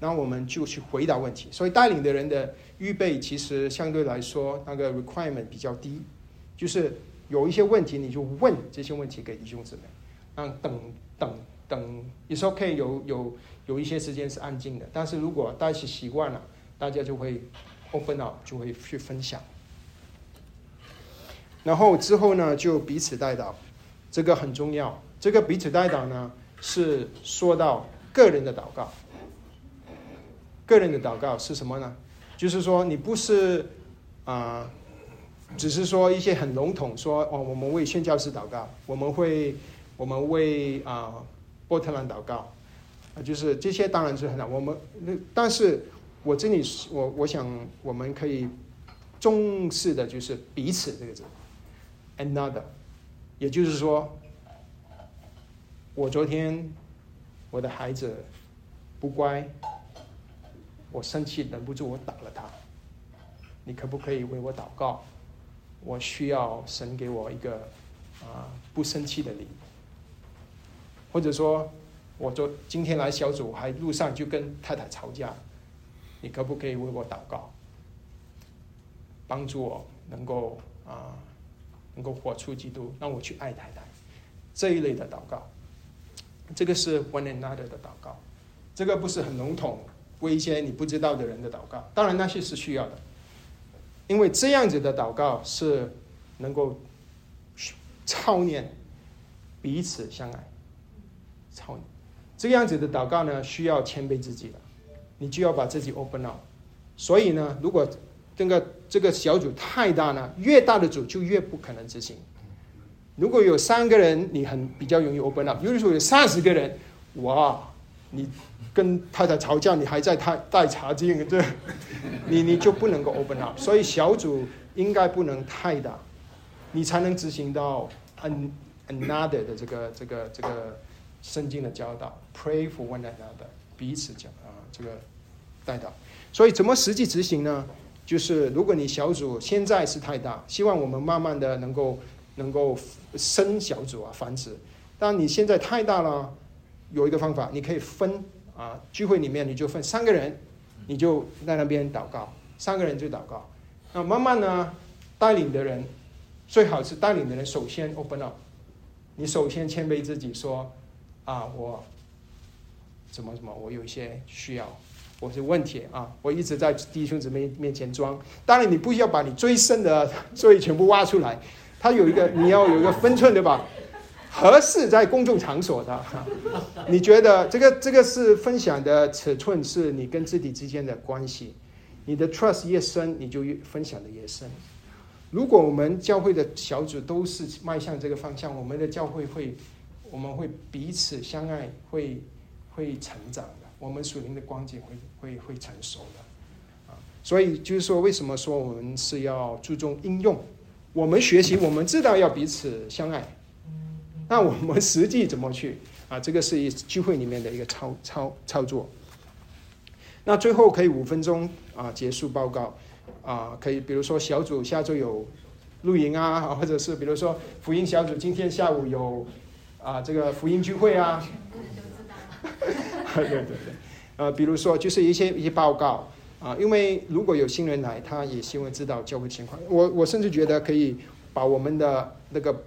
然后我们就去回答问题。所以带领的人的预备其实相对来说那个 requirement 比较低，就是有一些问题你就问这些问题给弟兄姊妹，让等等等，有时候可以有有有一些时间是安静的，但是如果大家习惯了。大家就会 open up，就会去分享。然后之后呢，就彼此带导，这个很重要。这个彼此代祷呢，是说到个人的祷告。个人的祷告是什么呢？就是说，你不是啊，只是说一些很笼统说哦，我们为宣教师祷告，我们会我们为啊波特兰祷告，啊，就是这些当然是很好。我们那但是。我这里我我想我们可以重视的就是彼此这个字，another，也就是说，我昨天我的孩子不乖，我生气忍不住我打了他，你可不可以为我祷告？我需要神给我一个啊不生气的理，或者说，我昨今天来小组还路上就跟太太吵架。你可不可以为我祷告，帮助我能够啊，能够活出基督，让我去爱太太。这一类的祷告，这个是 one another 的祷告，这个不是很笼统为一些你不知道的人的祷告，当然那些是需要的，因为这样子的祷告是能够操练彼此相爱，操这样子的祷告呢，需要谦卑自己的。你就要把自己 open up，所以呢，如果这个这个小组太大呢，越大的组就越不可能执行。如果有三个人，你很比较容易 open up；，比如说有三十个人，哇，你跟太太吵架，你还在太带茶经，这你你就不能够 open up。所以小组应该不能太大，你才能执行到 an another 的这个这个这个圣经的教导，pray for one another，彼此讲。这个带到，所以怎么实际执行呢？就是如果你小组现在是太大，希望我们慢慢的能够能够生小组啊，繁殖。但你现在太大了，有一个方法，你可以分啊，聚会里面你就分三个人，你就在那边祷告，三个人就祷告。那慢慢呢，带领的人最好是带领的人首先 open up，你首先谦卑自己说啊，我。怎么怎么？我有一些需要，我是问题啊！我一直在弟兄姊妹面前装。当然，你不需要把你最深的 罪全部挖出来。他有一个，你要有一个分寸，对吧？合适在公众场所的。你觉得这个这个是分享的尺寸，是你跟自己之间的关系。你的 trust 越深，你就越分享的越深。如果我们教会的小组都是迈向这个方向，我们的教会会，我们会彼此相爱，会。会成长的，我们属灵的光景会会会成熟的，啊，所以就是说，为什么说我们是要注重应用？我们学习，我们知道要彼此相爱，那我们实际怎么去啊？这个是一聚会里面的一个操操操作。那最后可以五分钟啊结束报告啊，可以比如说小组下周有露营啊，或者是比如说福音小组今天下午有啊这个福音聚会啊。对对对，呃，比如说就是一些一些报告啊，因为如果有新人来，他也希望知道教会情况。我我甚至觉得可以把我们的那个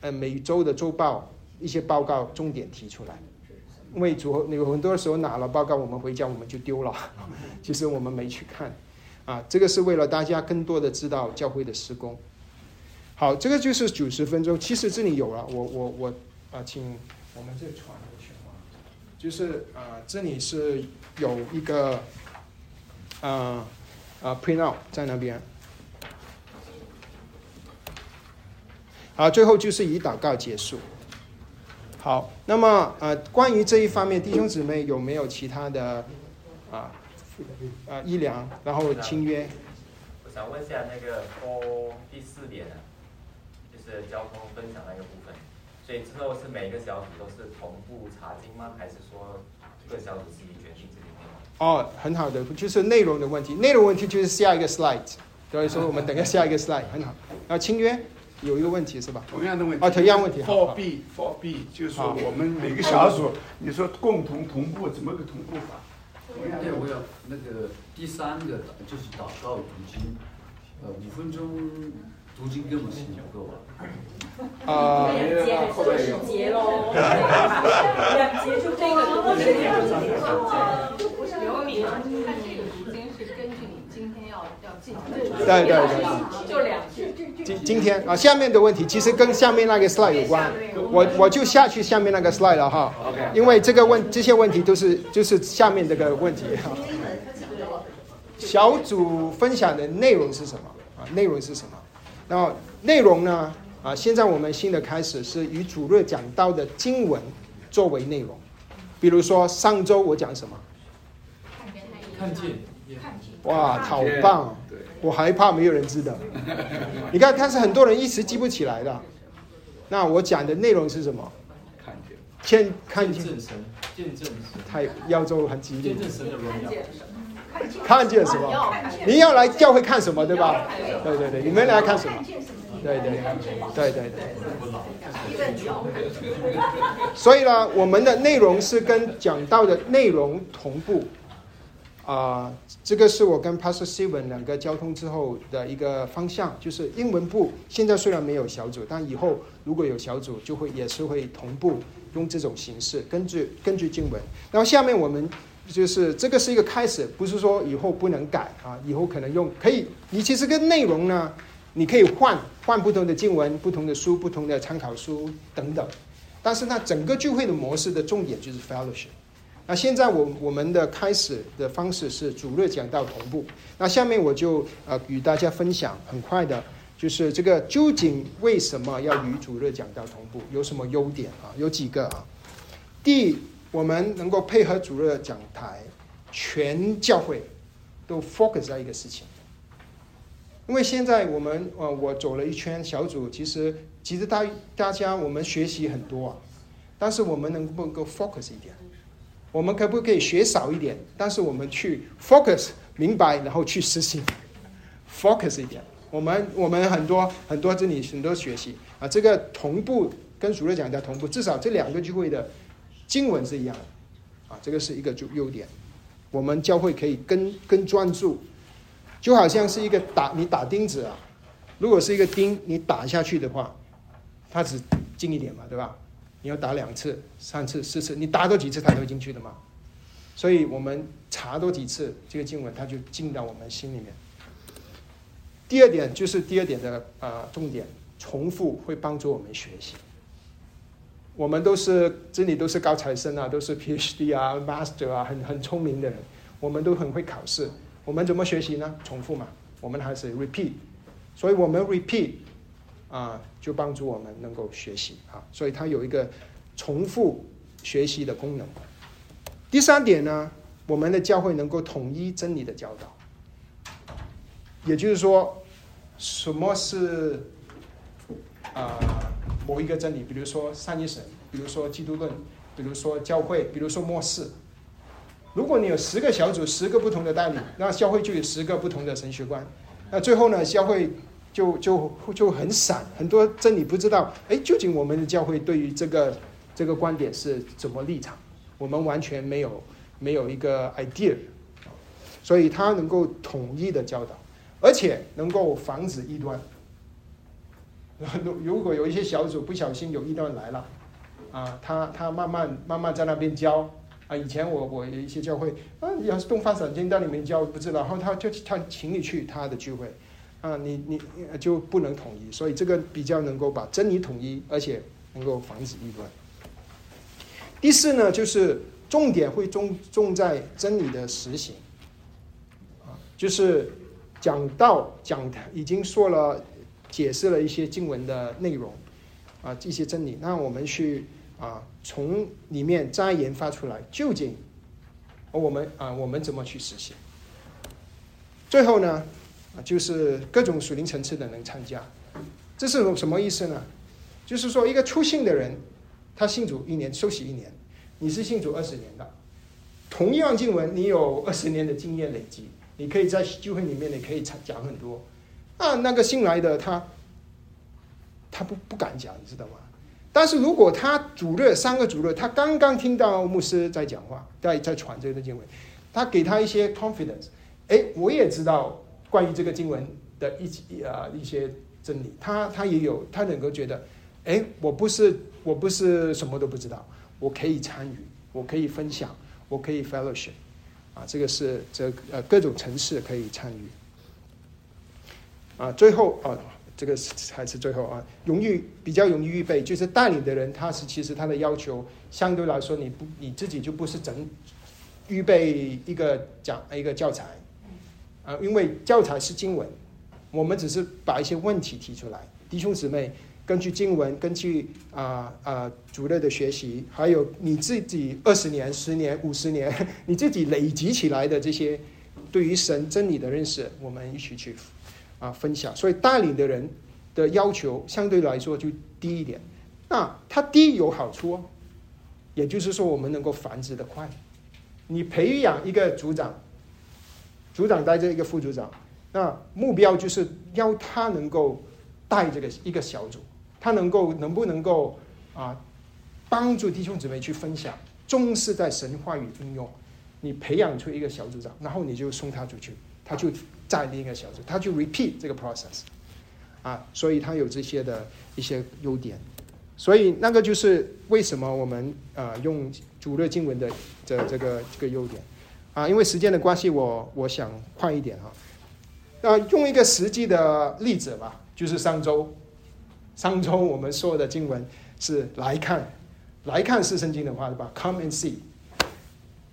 呃每周的周报一些报告重点提出来。因为主有很多时候拿了报告，我们回家我们就丢了，其实我们没去看。啊，这个是为了大家更多的知道教会的施工。好，这个就是九十分钟。其实这里有了，我我我啊，请我们这传过去啊，就是啊，这里是有一个啊啊 print out 在那边。好，最后就是以祷告结束。好，那么呃，关于这一方面，弟兄姊妹有没有其他的啊啊医疗，然后签约？我想问一下那个播第四点呢，就是交通分享那个部分，所以之后是每一个小组都是同步查经吗？还是说各小组自己决定？哦，很好的，就是内容的问题，内容问题就是下一个 slide，所以说我们等下下一个 slide 很好。然后，签约。有一个问题是吧？同样的问题啊，同样问题。For B For B 就是说我们每个小组，你说共同同步怎么个同步法？对，我要那个第三个就是祷告读经，呃，五分钟读经根本是不够啊。啊，两节就是节喽，两节就这个不是两节，不是刘敏啊，他这个读经是根据你今天要要进行的，对对对，就两句。今今天啊，下面的问题其实跟下面那个 slide 有关，我我就下去下面那个 slide 了哈，因为这个问这些问题都是就是下面这个问题哈。小组分享的内容是什么啊？内容是什么？然后内容呢啊？现在我们新的开始是以主日讲到的经文作为内容，比如说上周我讲什么？看见，哇，好棒！我害怕没有人知道。你看，但是很多人一时记不起来的。那我讲的内容是什么？看见。见看见神，见证神。太要做很激烈。见证神的荣耀。看见什么？你要来教会看什么，对吧？对对对，你们来看什么？对对对对对。所以呢，我们的内容是跟讲到的内容同步。啊，这个是我跟 Pastor Steven 两个交通之后的一个方向，就是英文部现在虽然没有小组，但以后如果有小组，就会也是会同步用这种形式，根据根据经文。然后下面我们就是这个是一个开始，不是说以后不能改啊，以后可能用可以。你其实跟内容呢，你可以换换不同的经文、不同的书、不同的参考书等等。但是呢，整个聚会的模式的重点就是 fellowship。那现在我我们的开始的方式是主日讲到同步。那下面我就呃与大家分享，很快的，就是这个究竟为什么要与主日讲到同步，有什么优点啊？有几个啊？第，我们能够配合主日讲台，全教会都 focus 在一个事情。因为现在我们呃我走了一圈小组，其实其实大大家我们学习很多啊，但是我们能不能够 focus 一点？我们可不可以学少一点？但是我们去 focus 明白，然后去实行，focus 一点。我们我们很多很多这里很多学习啊，这个同步跟主任讲的同步，至少这两个聚会的经文是一样的啊，这个是一个优优点。我们教会可以更更专注，就好像是一个打你打钉子啊，如果是一个钉，你打下去的话，它只进一点嘛，对吧？你要打两次、三次、四次，你打多几次它都进去的嘛。所以我们查多几次这个经文，它就进到我们心里面。第二点就是第二点的啊重点，重复会帮助我们学习。我们都是这里都是高材生啊，都是 PhD 啊、Master 啊，很很聪明的人，我们都很会考试。我们怎么学习呢？重复嘛，我们还是 repeat。所以我们 repeat。啊，就帮助我们能够学习啊，所以它有一个重复学习的功能。第三点呢，我们的教会能够统一真理的教导，也就是说，什么是啊某一个真理？比如说三一神，比如说基督论，比如说教会，比如说末世。如果你有十个小组，十个不同的代理，那教会就有十个不同的神学观。那最后呢，教会。就就就很散，很多真理不知道。哎，究竟我们的教会对于这个这个观点是怎么立场？我们完全没有没有一个 idea，所以他能够统一的教导，而且能够防止异端。如 如果有一些小组不小心有一段来了，啊，他他慢慢慢慢在那边教啊。以前我我有一些教会啊，要是东方闪经在里面教不知道，然后他就他请你去他的聚会，啊，你你就不能统一，所以这个比较能够把真理统一，而且能够防止议论。第四呢，就是重点会重重在真理的实行，啊，就是讲到讲已经说了。解释了一些经文的内容，啊，这些真理，那我们去啊，从里面再研发出来，究竟我们啊，我们怎么去实现？最后呢，啊，就是各种属灵层次的能参加，这是什么意思呢？就是说，一个初信的人，他信主一年，休息一年，你是信主二十年的，同样经文，你有二十年的经验累积，你可以在聚会里面，你可以讲很多。啊，那个新来的他，他不不敢讲，你知道吗？但是如果他主任三个主任，他刚刚听到牧师在讲话，在在传这个经文，他给他一些 confidence，哎，我也知道关于这个经文的一一啊一些真理，他他也有，他能够觉得，哎，我不是我不是什么都不知道，我可以参与，我可以分享，我可以 fellowship，啊，这个是这呃各种城市可以参与。啊，最后啊，这个是还是最后啊，容易比较容易预备，就是带领的人，他是其实他的要求相对来说，你不你自己就不是整预备一个讲一个教材，啊，因为教材是经文，我们只是把一些问题提出来，弟兄姊妹根据经文，根据啊啊主任的学习，还有你自己二十年、十年、五十年，你自己累积起来的这些对于神真理的认识，我们一起去。啊，分享，所以带领的人的要求相对来说就低一点。那它低有好处哦，也就是说我们能够繁殖的快。你培养一个组长，组长带着一个副组长，那目标就是要他能够带这个一个小组，他能够能不能够啊帮助弟兄姊妹去分享，重视在神话语应用。你培养出一个小组长，然后你就送他出去，他就。在另一个小组，他就 repeat 这个 process，啊，所以他有这些的一些优点，所以那个就是为什么我们啊用主日经文的这这个这个优点，啊，因为时间的关系，我我想快一点哈，那用一个实际的例子吧，就是上周，上周我们说的经文是来看，来看是圣经的话对吧？Come and see，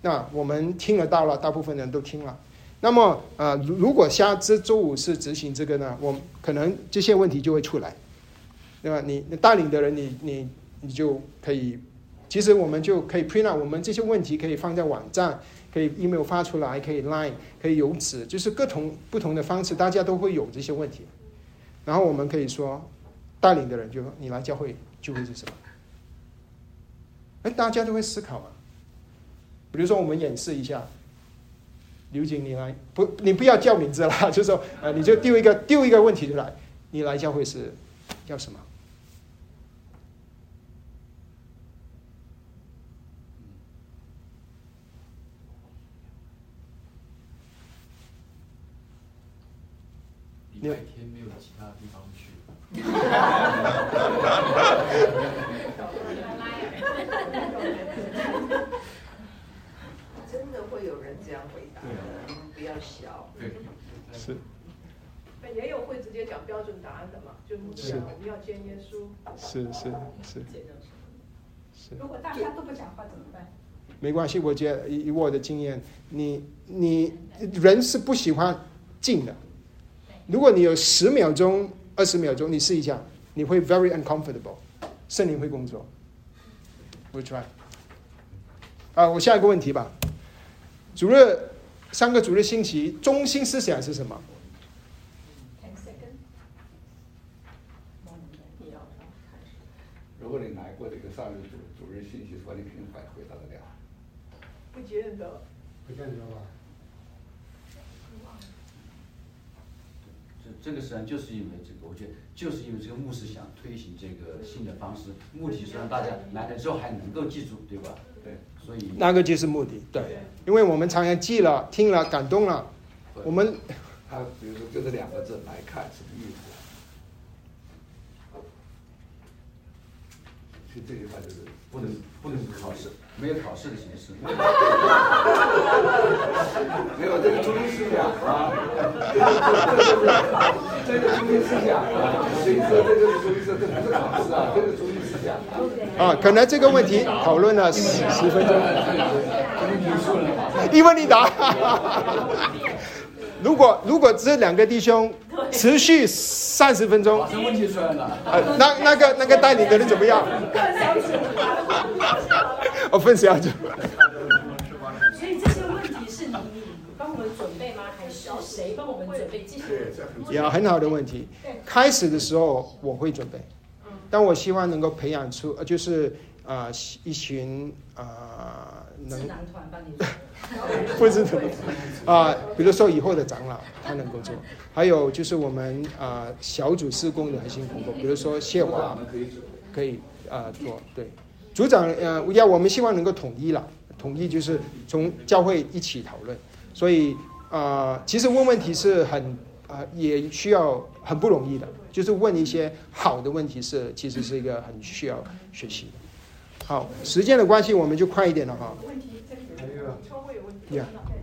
那我们听了到了，大部分人都听了。那么，呃，如果下这周五是执行这个呢，我可能这些问题就会出来，对吧？你带领的人，你你你就可以，其实我们就可以 print 啊我们这些问题可以放在网站，可以 email 发出来，可以 line，可以邮纸，就是各种不同的方式，大家都会有这些问题。然后我们可以说，带领的人就你来教会就会是什么？哎，大家都会思考嘛。比如说，我们演示一下。刘景，你来不？你不要叫名字了，就说呃，你就丢一个丢一个问题出来，你来教会是要什么？礼拜天没有其他地方去。真的会有人这样回答的，不要笑。是。也有会直接讲标准答案的嘛？就目前我们要见耶稣。是是是。是。如果大家都不讲话怎么办？没关系，我觉得以我的经验，你你人是不喜欢静的。如果你有十秒钟、二十秒钟，你试一下，你会 very uncomfortable，圣灵会工作。We try。啊，我下一个问题吧。主日三个主日星期中心思想是什么？如果你来过这个上日主主日信息，说你肯定回回答得了。不见得。不见得吧。这这个实际上就是因为这个，我觉得就是因为这个牧师想推行这个新的方式，目的是让大家来了之后还能够记住，对吧？对。所以那个就是目的，对，因为我们常常记了、听了、感动了，我们他比如说就这两个字来看什么意思？就这句话就是不能不能考试，没有考试的形式。没有这个中心思想啊，这个中心思想啊，所以说这个中心，这不是考试啊，这个中心思想啊。啊，可能这个问题讨论了十十分钟，一问一答。如果如果这两个弟兄持续三十分钟，这问题出来了。呃，那那个那个带领的人怎么样？我，分享组。所以这些问题是你你帮我们准备吗？还是谁帮我们准备？继续。也很好的问题。开始的时候我会准备，但我希望能够培养出，呃，就是呃一群呃能智囊团帮你。不知怎么啊，比如说以后的长老他能够做，还有就是我们啊小组施工的核心工作，比如说谢华可以啊做对，组长呃要我们希望能够统一了，统一就是从教会一起讨论，所以啊其实问问题是很啊也需要很不容易的，就是问一些好的问题是其实是一个很需要学习的。好，时间的关系我们就快一点了哈。问题这里有一个超会有问题。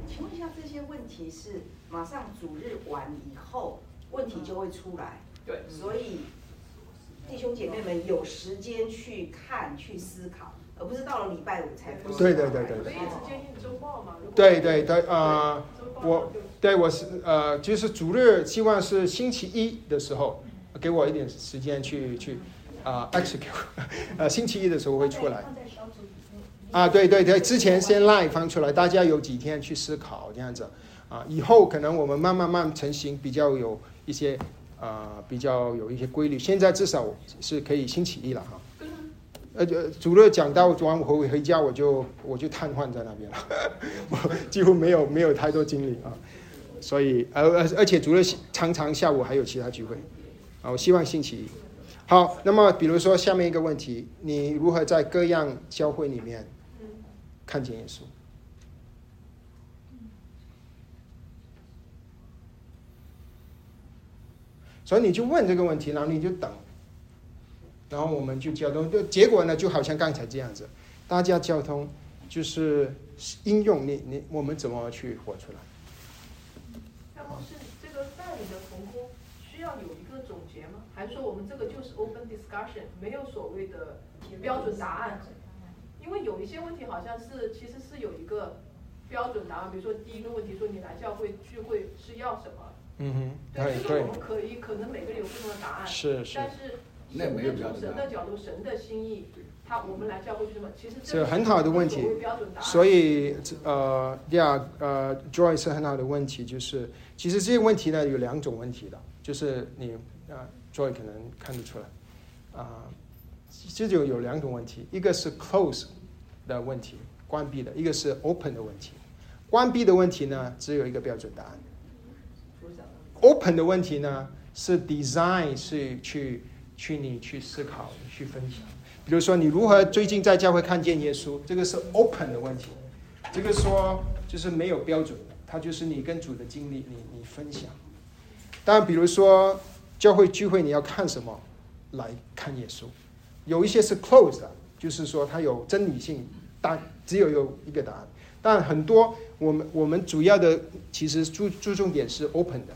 请问一下，这些问题是马上主日完以后问题就会出来？对，所以弟兄姐妹们有时间去看、去思考，而不是到了礼拜五才。对对对对。可以直接印周报嘛？对对对，呃，我对我是呃，就是主日希望是星期一的时候，给我一点时间去去。啊，execute，呃，星期一的时候会出来。啊，对对对，之前先 live 放出来，大家有几天去思考这样子。啊，以后可能我们慢慢慢成型，比较有一些啊，比较有一些规律。现在至少是可以星期一了哈。呃，主任讲到完我回回家，我就我就瘫痪在那边了，我几乎没有没有太多精力啊。所以，而而而且主任常常下午还有其他聚会。啊，我希望星期一。好，那么比如说下面一个问题，你如何在各样教会里面看见耶稣？所以你就问这个问题，然后你就等，然后我们就交通，就结果呢，就好像刚才这样子，大家交通就是应用你你我们怎么去活出来？那么是这个带领的同工需要有一个总结吗？还是说我们这个就是 open discussion，没有所谓的标准答案？因为有一些问题好像是其实是有一个标准答案，比如说第一个问题说你来教会聚会是要什么？嗯哼，对，这个我们可以可能每个人有不同的答案，是是，但是神的从神的角度，神的心意，他我们来教会是什么？其实是很好的问题，所以呃，第二呃，Joy 是很好的问题，就是其实这些问题呢有两种问题的，就是你啊，Joy 可能看得出来啊，这就有两种问题，一个是 close 的问题，关闭的；一个是 open 的问题。关闭的问题呢，只有一个标准答案。Open 的问题呢，是 design 是去去你去思考、去分享。比如说，你如何最近在教会看见耶稣，这个是 open 的问题。这个说就是没有标准的，它就是你跟主的经历，你你分享。当然，比如说教会聚会，你要看什么来看耶稣？有一些是 closed 的，就是说它有真理性，但只有有一个答案。但很多我们我们主要的其实注注重点是 open 的。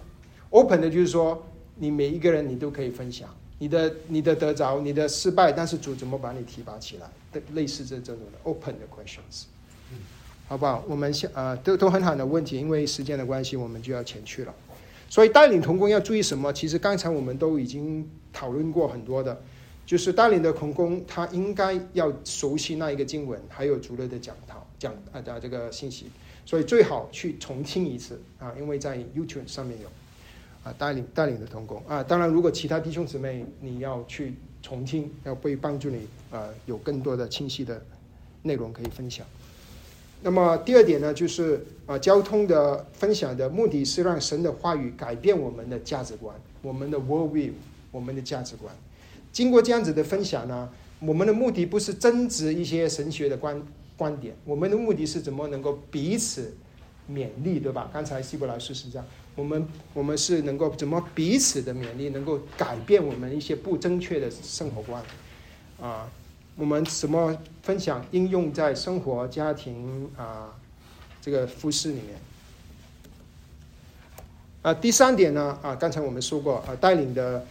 Open 的就是说，你每一个人你都可以分享你的你的得着、你的失败，但是主怎么把你提拔起来？的类似这这种的 open 的 questions，好不好？我们先呃都都很好的问题，因为时间的关系，我们就要前去了。所以带领童工要注意什么？其实刚才我们都已经讨论过很多的，就是带领的童工他应该要熟悉那一个经文，还有主任的讲讨讲啊的这个信息，所以最好去重听一次啊，因为在 YouTube 上面有。啊，带领带领的童工啊，当然，如果其他弟兄姊妹你要去重听，要会帮助你啊，有更多的清晰的内容可以分享。那么第二点呢，就是啊，交通的分享的目的是让神的话语改变我们的价值观，我们的 world view，我们的价值观。经过这样子的分享呢，我们的目的不是争执一些神学的观观点，我们的目的是怎么能够彼此勉励，对吧？刚才希伯来书是这样。我们我们是能够怎么彼此的勉励，能够改变我们一些不正确的生活观，啊，我们怎么分享应用在生活、家庭啊这个服饰里面。啊，第三点呢，啊，刚才我们说过，啊，带领的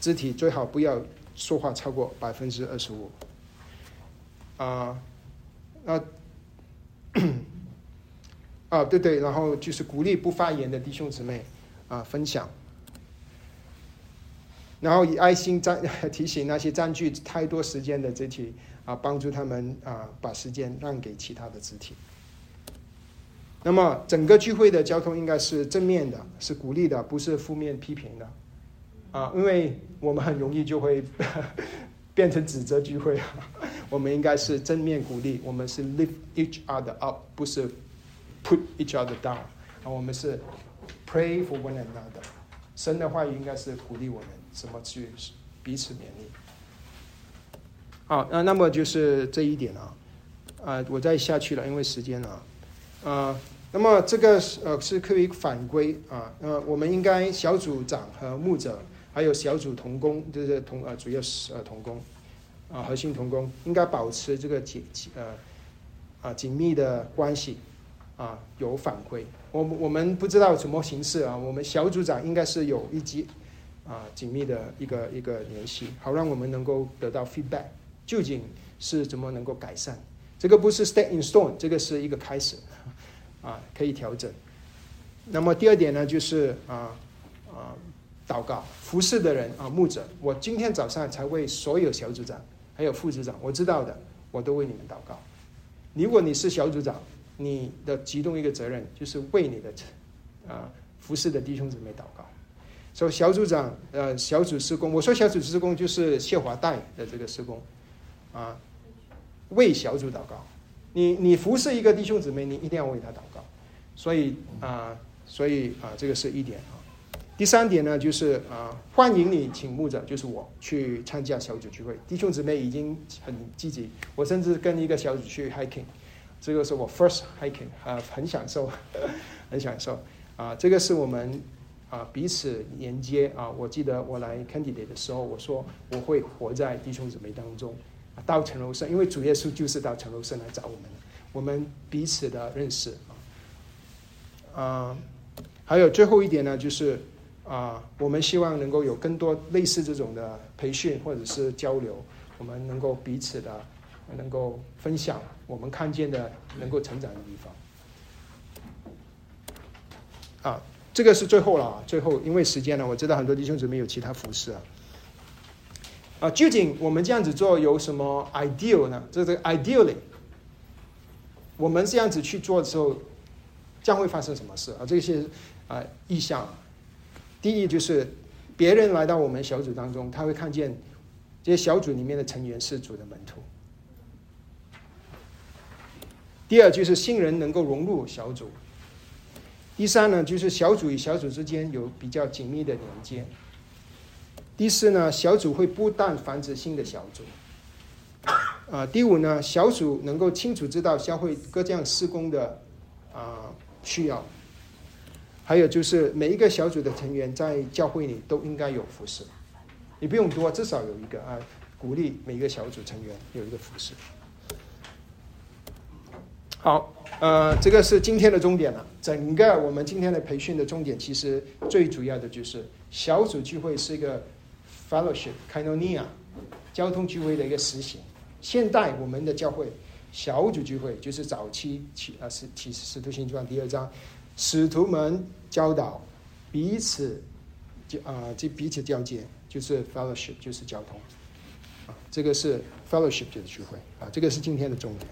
肢体最好不要说话超过百分之二十五。啊，啊，啊，对对，然后就是鼓励不发言的弟兄姊妹啊分享，然后以爱心占提醒那些占据太多时间的肢体啊，帮助他们啊把时间让给其他的肢体。那么整个聚会的交通应该是正面的，是鼓励的，不是负面批评的啊，因为我们很容易就会 变成指责聚会啊。我们应该是正面鼓励，我们是 lift each other up，不是 put each other down。啊，我们是 pray for one another。神的话语应该是鼓励我们怎么去彼此勉励。好，那那么就是这一点啊，啊，我再下去了，因为时间啊，啊。那么这个是呃是可以反归啊，呃，我们应该小组长和牧者还有小组同工，就是同呃主要是呃同工啊核心同工，应该保持这个紧呃啊紧密的关系啊有反馈。我我们不知道什么形式啊，我们小组长应该是有一级啊紧密的一个一个联系，好让我们能够得到 feedback，究竟是怎么能够改善？这个不是 stay in stone，这个是一个开始。啊，可以调整。那么第二点呢，就是啊啊，祷告服侍的人啊，牧者，我今天早上才为所有小组长还有副组长，我知道的，我都为你们祷告。如果你是小组长，你的其中一个责任就是为你的啊服侍的弟兄姊妹祷告。所以小组长呃小组施工，我说小组施工就是谢华带的这个施工啊，为小组祷告。你你服侍一个弟兄姊妹，你一定要为他祷告，所以啊，所以啊，这个是一点啊。第三点呢，就是啊，欢迎你请牧者，就是我去参加小组聚会。弟兄姊妹已经很积极，我甚至跟一个小组去 hiking，这个是我 first hiking 啊，很享受，很享受啊。这个是我们啊彼此连接啊。我记得我来 candidate 的时候，我说我会活在弟兄姊妹当中。到城楼生，因为主耶稣就是到城楼生来找我们我们彼此的认识啊，啊，还有最后一点呢，就是啊，我们希望能够有更多类似这种的培训或者是交流，我们能够彼此的能够分享我们看见的能够成长的地方。啊，这个是最后了，最后因为时间呢，我知道很多弟兄姊妹有其他服饰啊。啊，究竟我们这样子做有什么 ideal 呢？这个 ideally，我们这样子去做的时候，将会发生什么事啊？这些啊意向，第一就是别人来到我们小组当中，他会看见这些小组里面的成员是主的门徒。第二就是新人能够融入小组。第三呢，就是小组与小组之间有比较紧密的连接。第四呢，小组会不断繁殖新的小组。啊，第五呢，小组能够清楚知道教会各项施工的啊需要。还有就是每一个小组的成员在教会里都应该有服饰，你不用多，至少有一个啊，鼓励每一个小组成员有一个服饰。好，呃，这个是今天的重点了。整个我们今天的培训的重点，其实最主要的就是小组聚会是一个。Fellowship, k a n o n i a 交通聚会的一个实行。现代我们的教会小组聚会就是早期起啊是起使徒行传第二章，使徒们教导彼此就啊这彼此交接就是 Fellowship 就是交通啊这个是 Fellowship 就是聚会啊这个是今天的重点。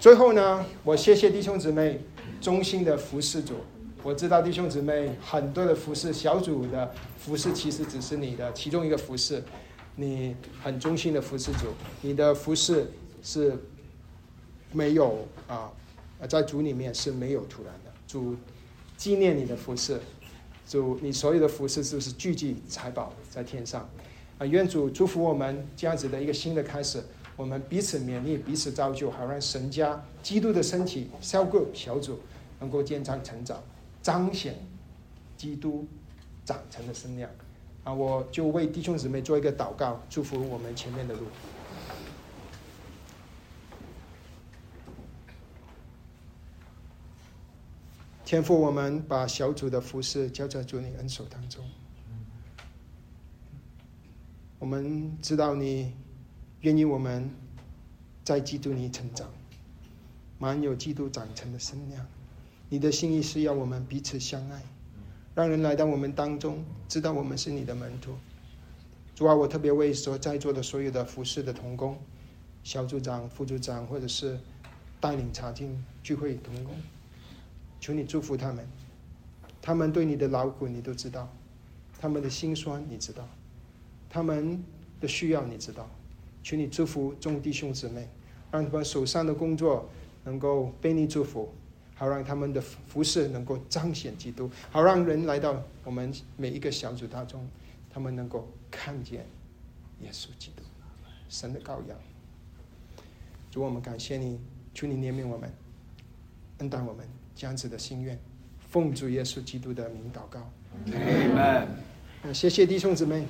最后呢，我谢谢弟兄姊妹衷心的服侍主。我知道弟兄姊妹很多的服饰小组的服饰其实只是你的其中一个服饰，你很忠心的服侍主，你的服饰是没有啊，在主里面是没有突然的。主纪念你的服饰，主你所有的服饰就是聚集财宝在天上啊！愿主祝福我们这样子的一个新的开始，我们彼此勉励，彼此造就，好让神家基督的身体小个小组能够健康成长，彰显基督长成的身量。啊，我就为弟兄姊妹做一个祷告，祝福我们前面的路。天父，我们把小组的服饰交在主你恩手当中。我们知道你愿意我们在基督里成长，满有基督长成的身量。你的心意是要我们彼此相爱，让人来到我们当中，知道我们是你的门徒。主啊，我特别为所在座的所有的服侍的同工、小组长、副组长，或者是带领查经聚会同工，求你祝福他们。他们对你的劳苦你都知道，他们的辛酸你知道，他们的需要你知道。求你祝福众弟兄姊妹，让他们手上的工作能够被你祝福，好让他们的服饰能够彰显基督，好让人来到我们每一个小组当中，他们能够看见耶稣基督，神的羔羊。主，我们感谢你，求你怜悯我们，恩待我们这样子的心愿，奉主耶稣基督的名祷告。谢谢弟兄姊妹。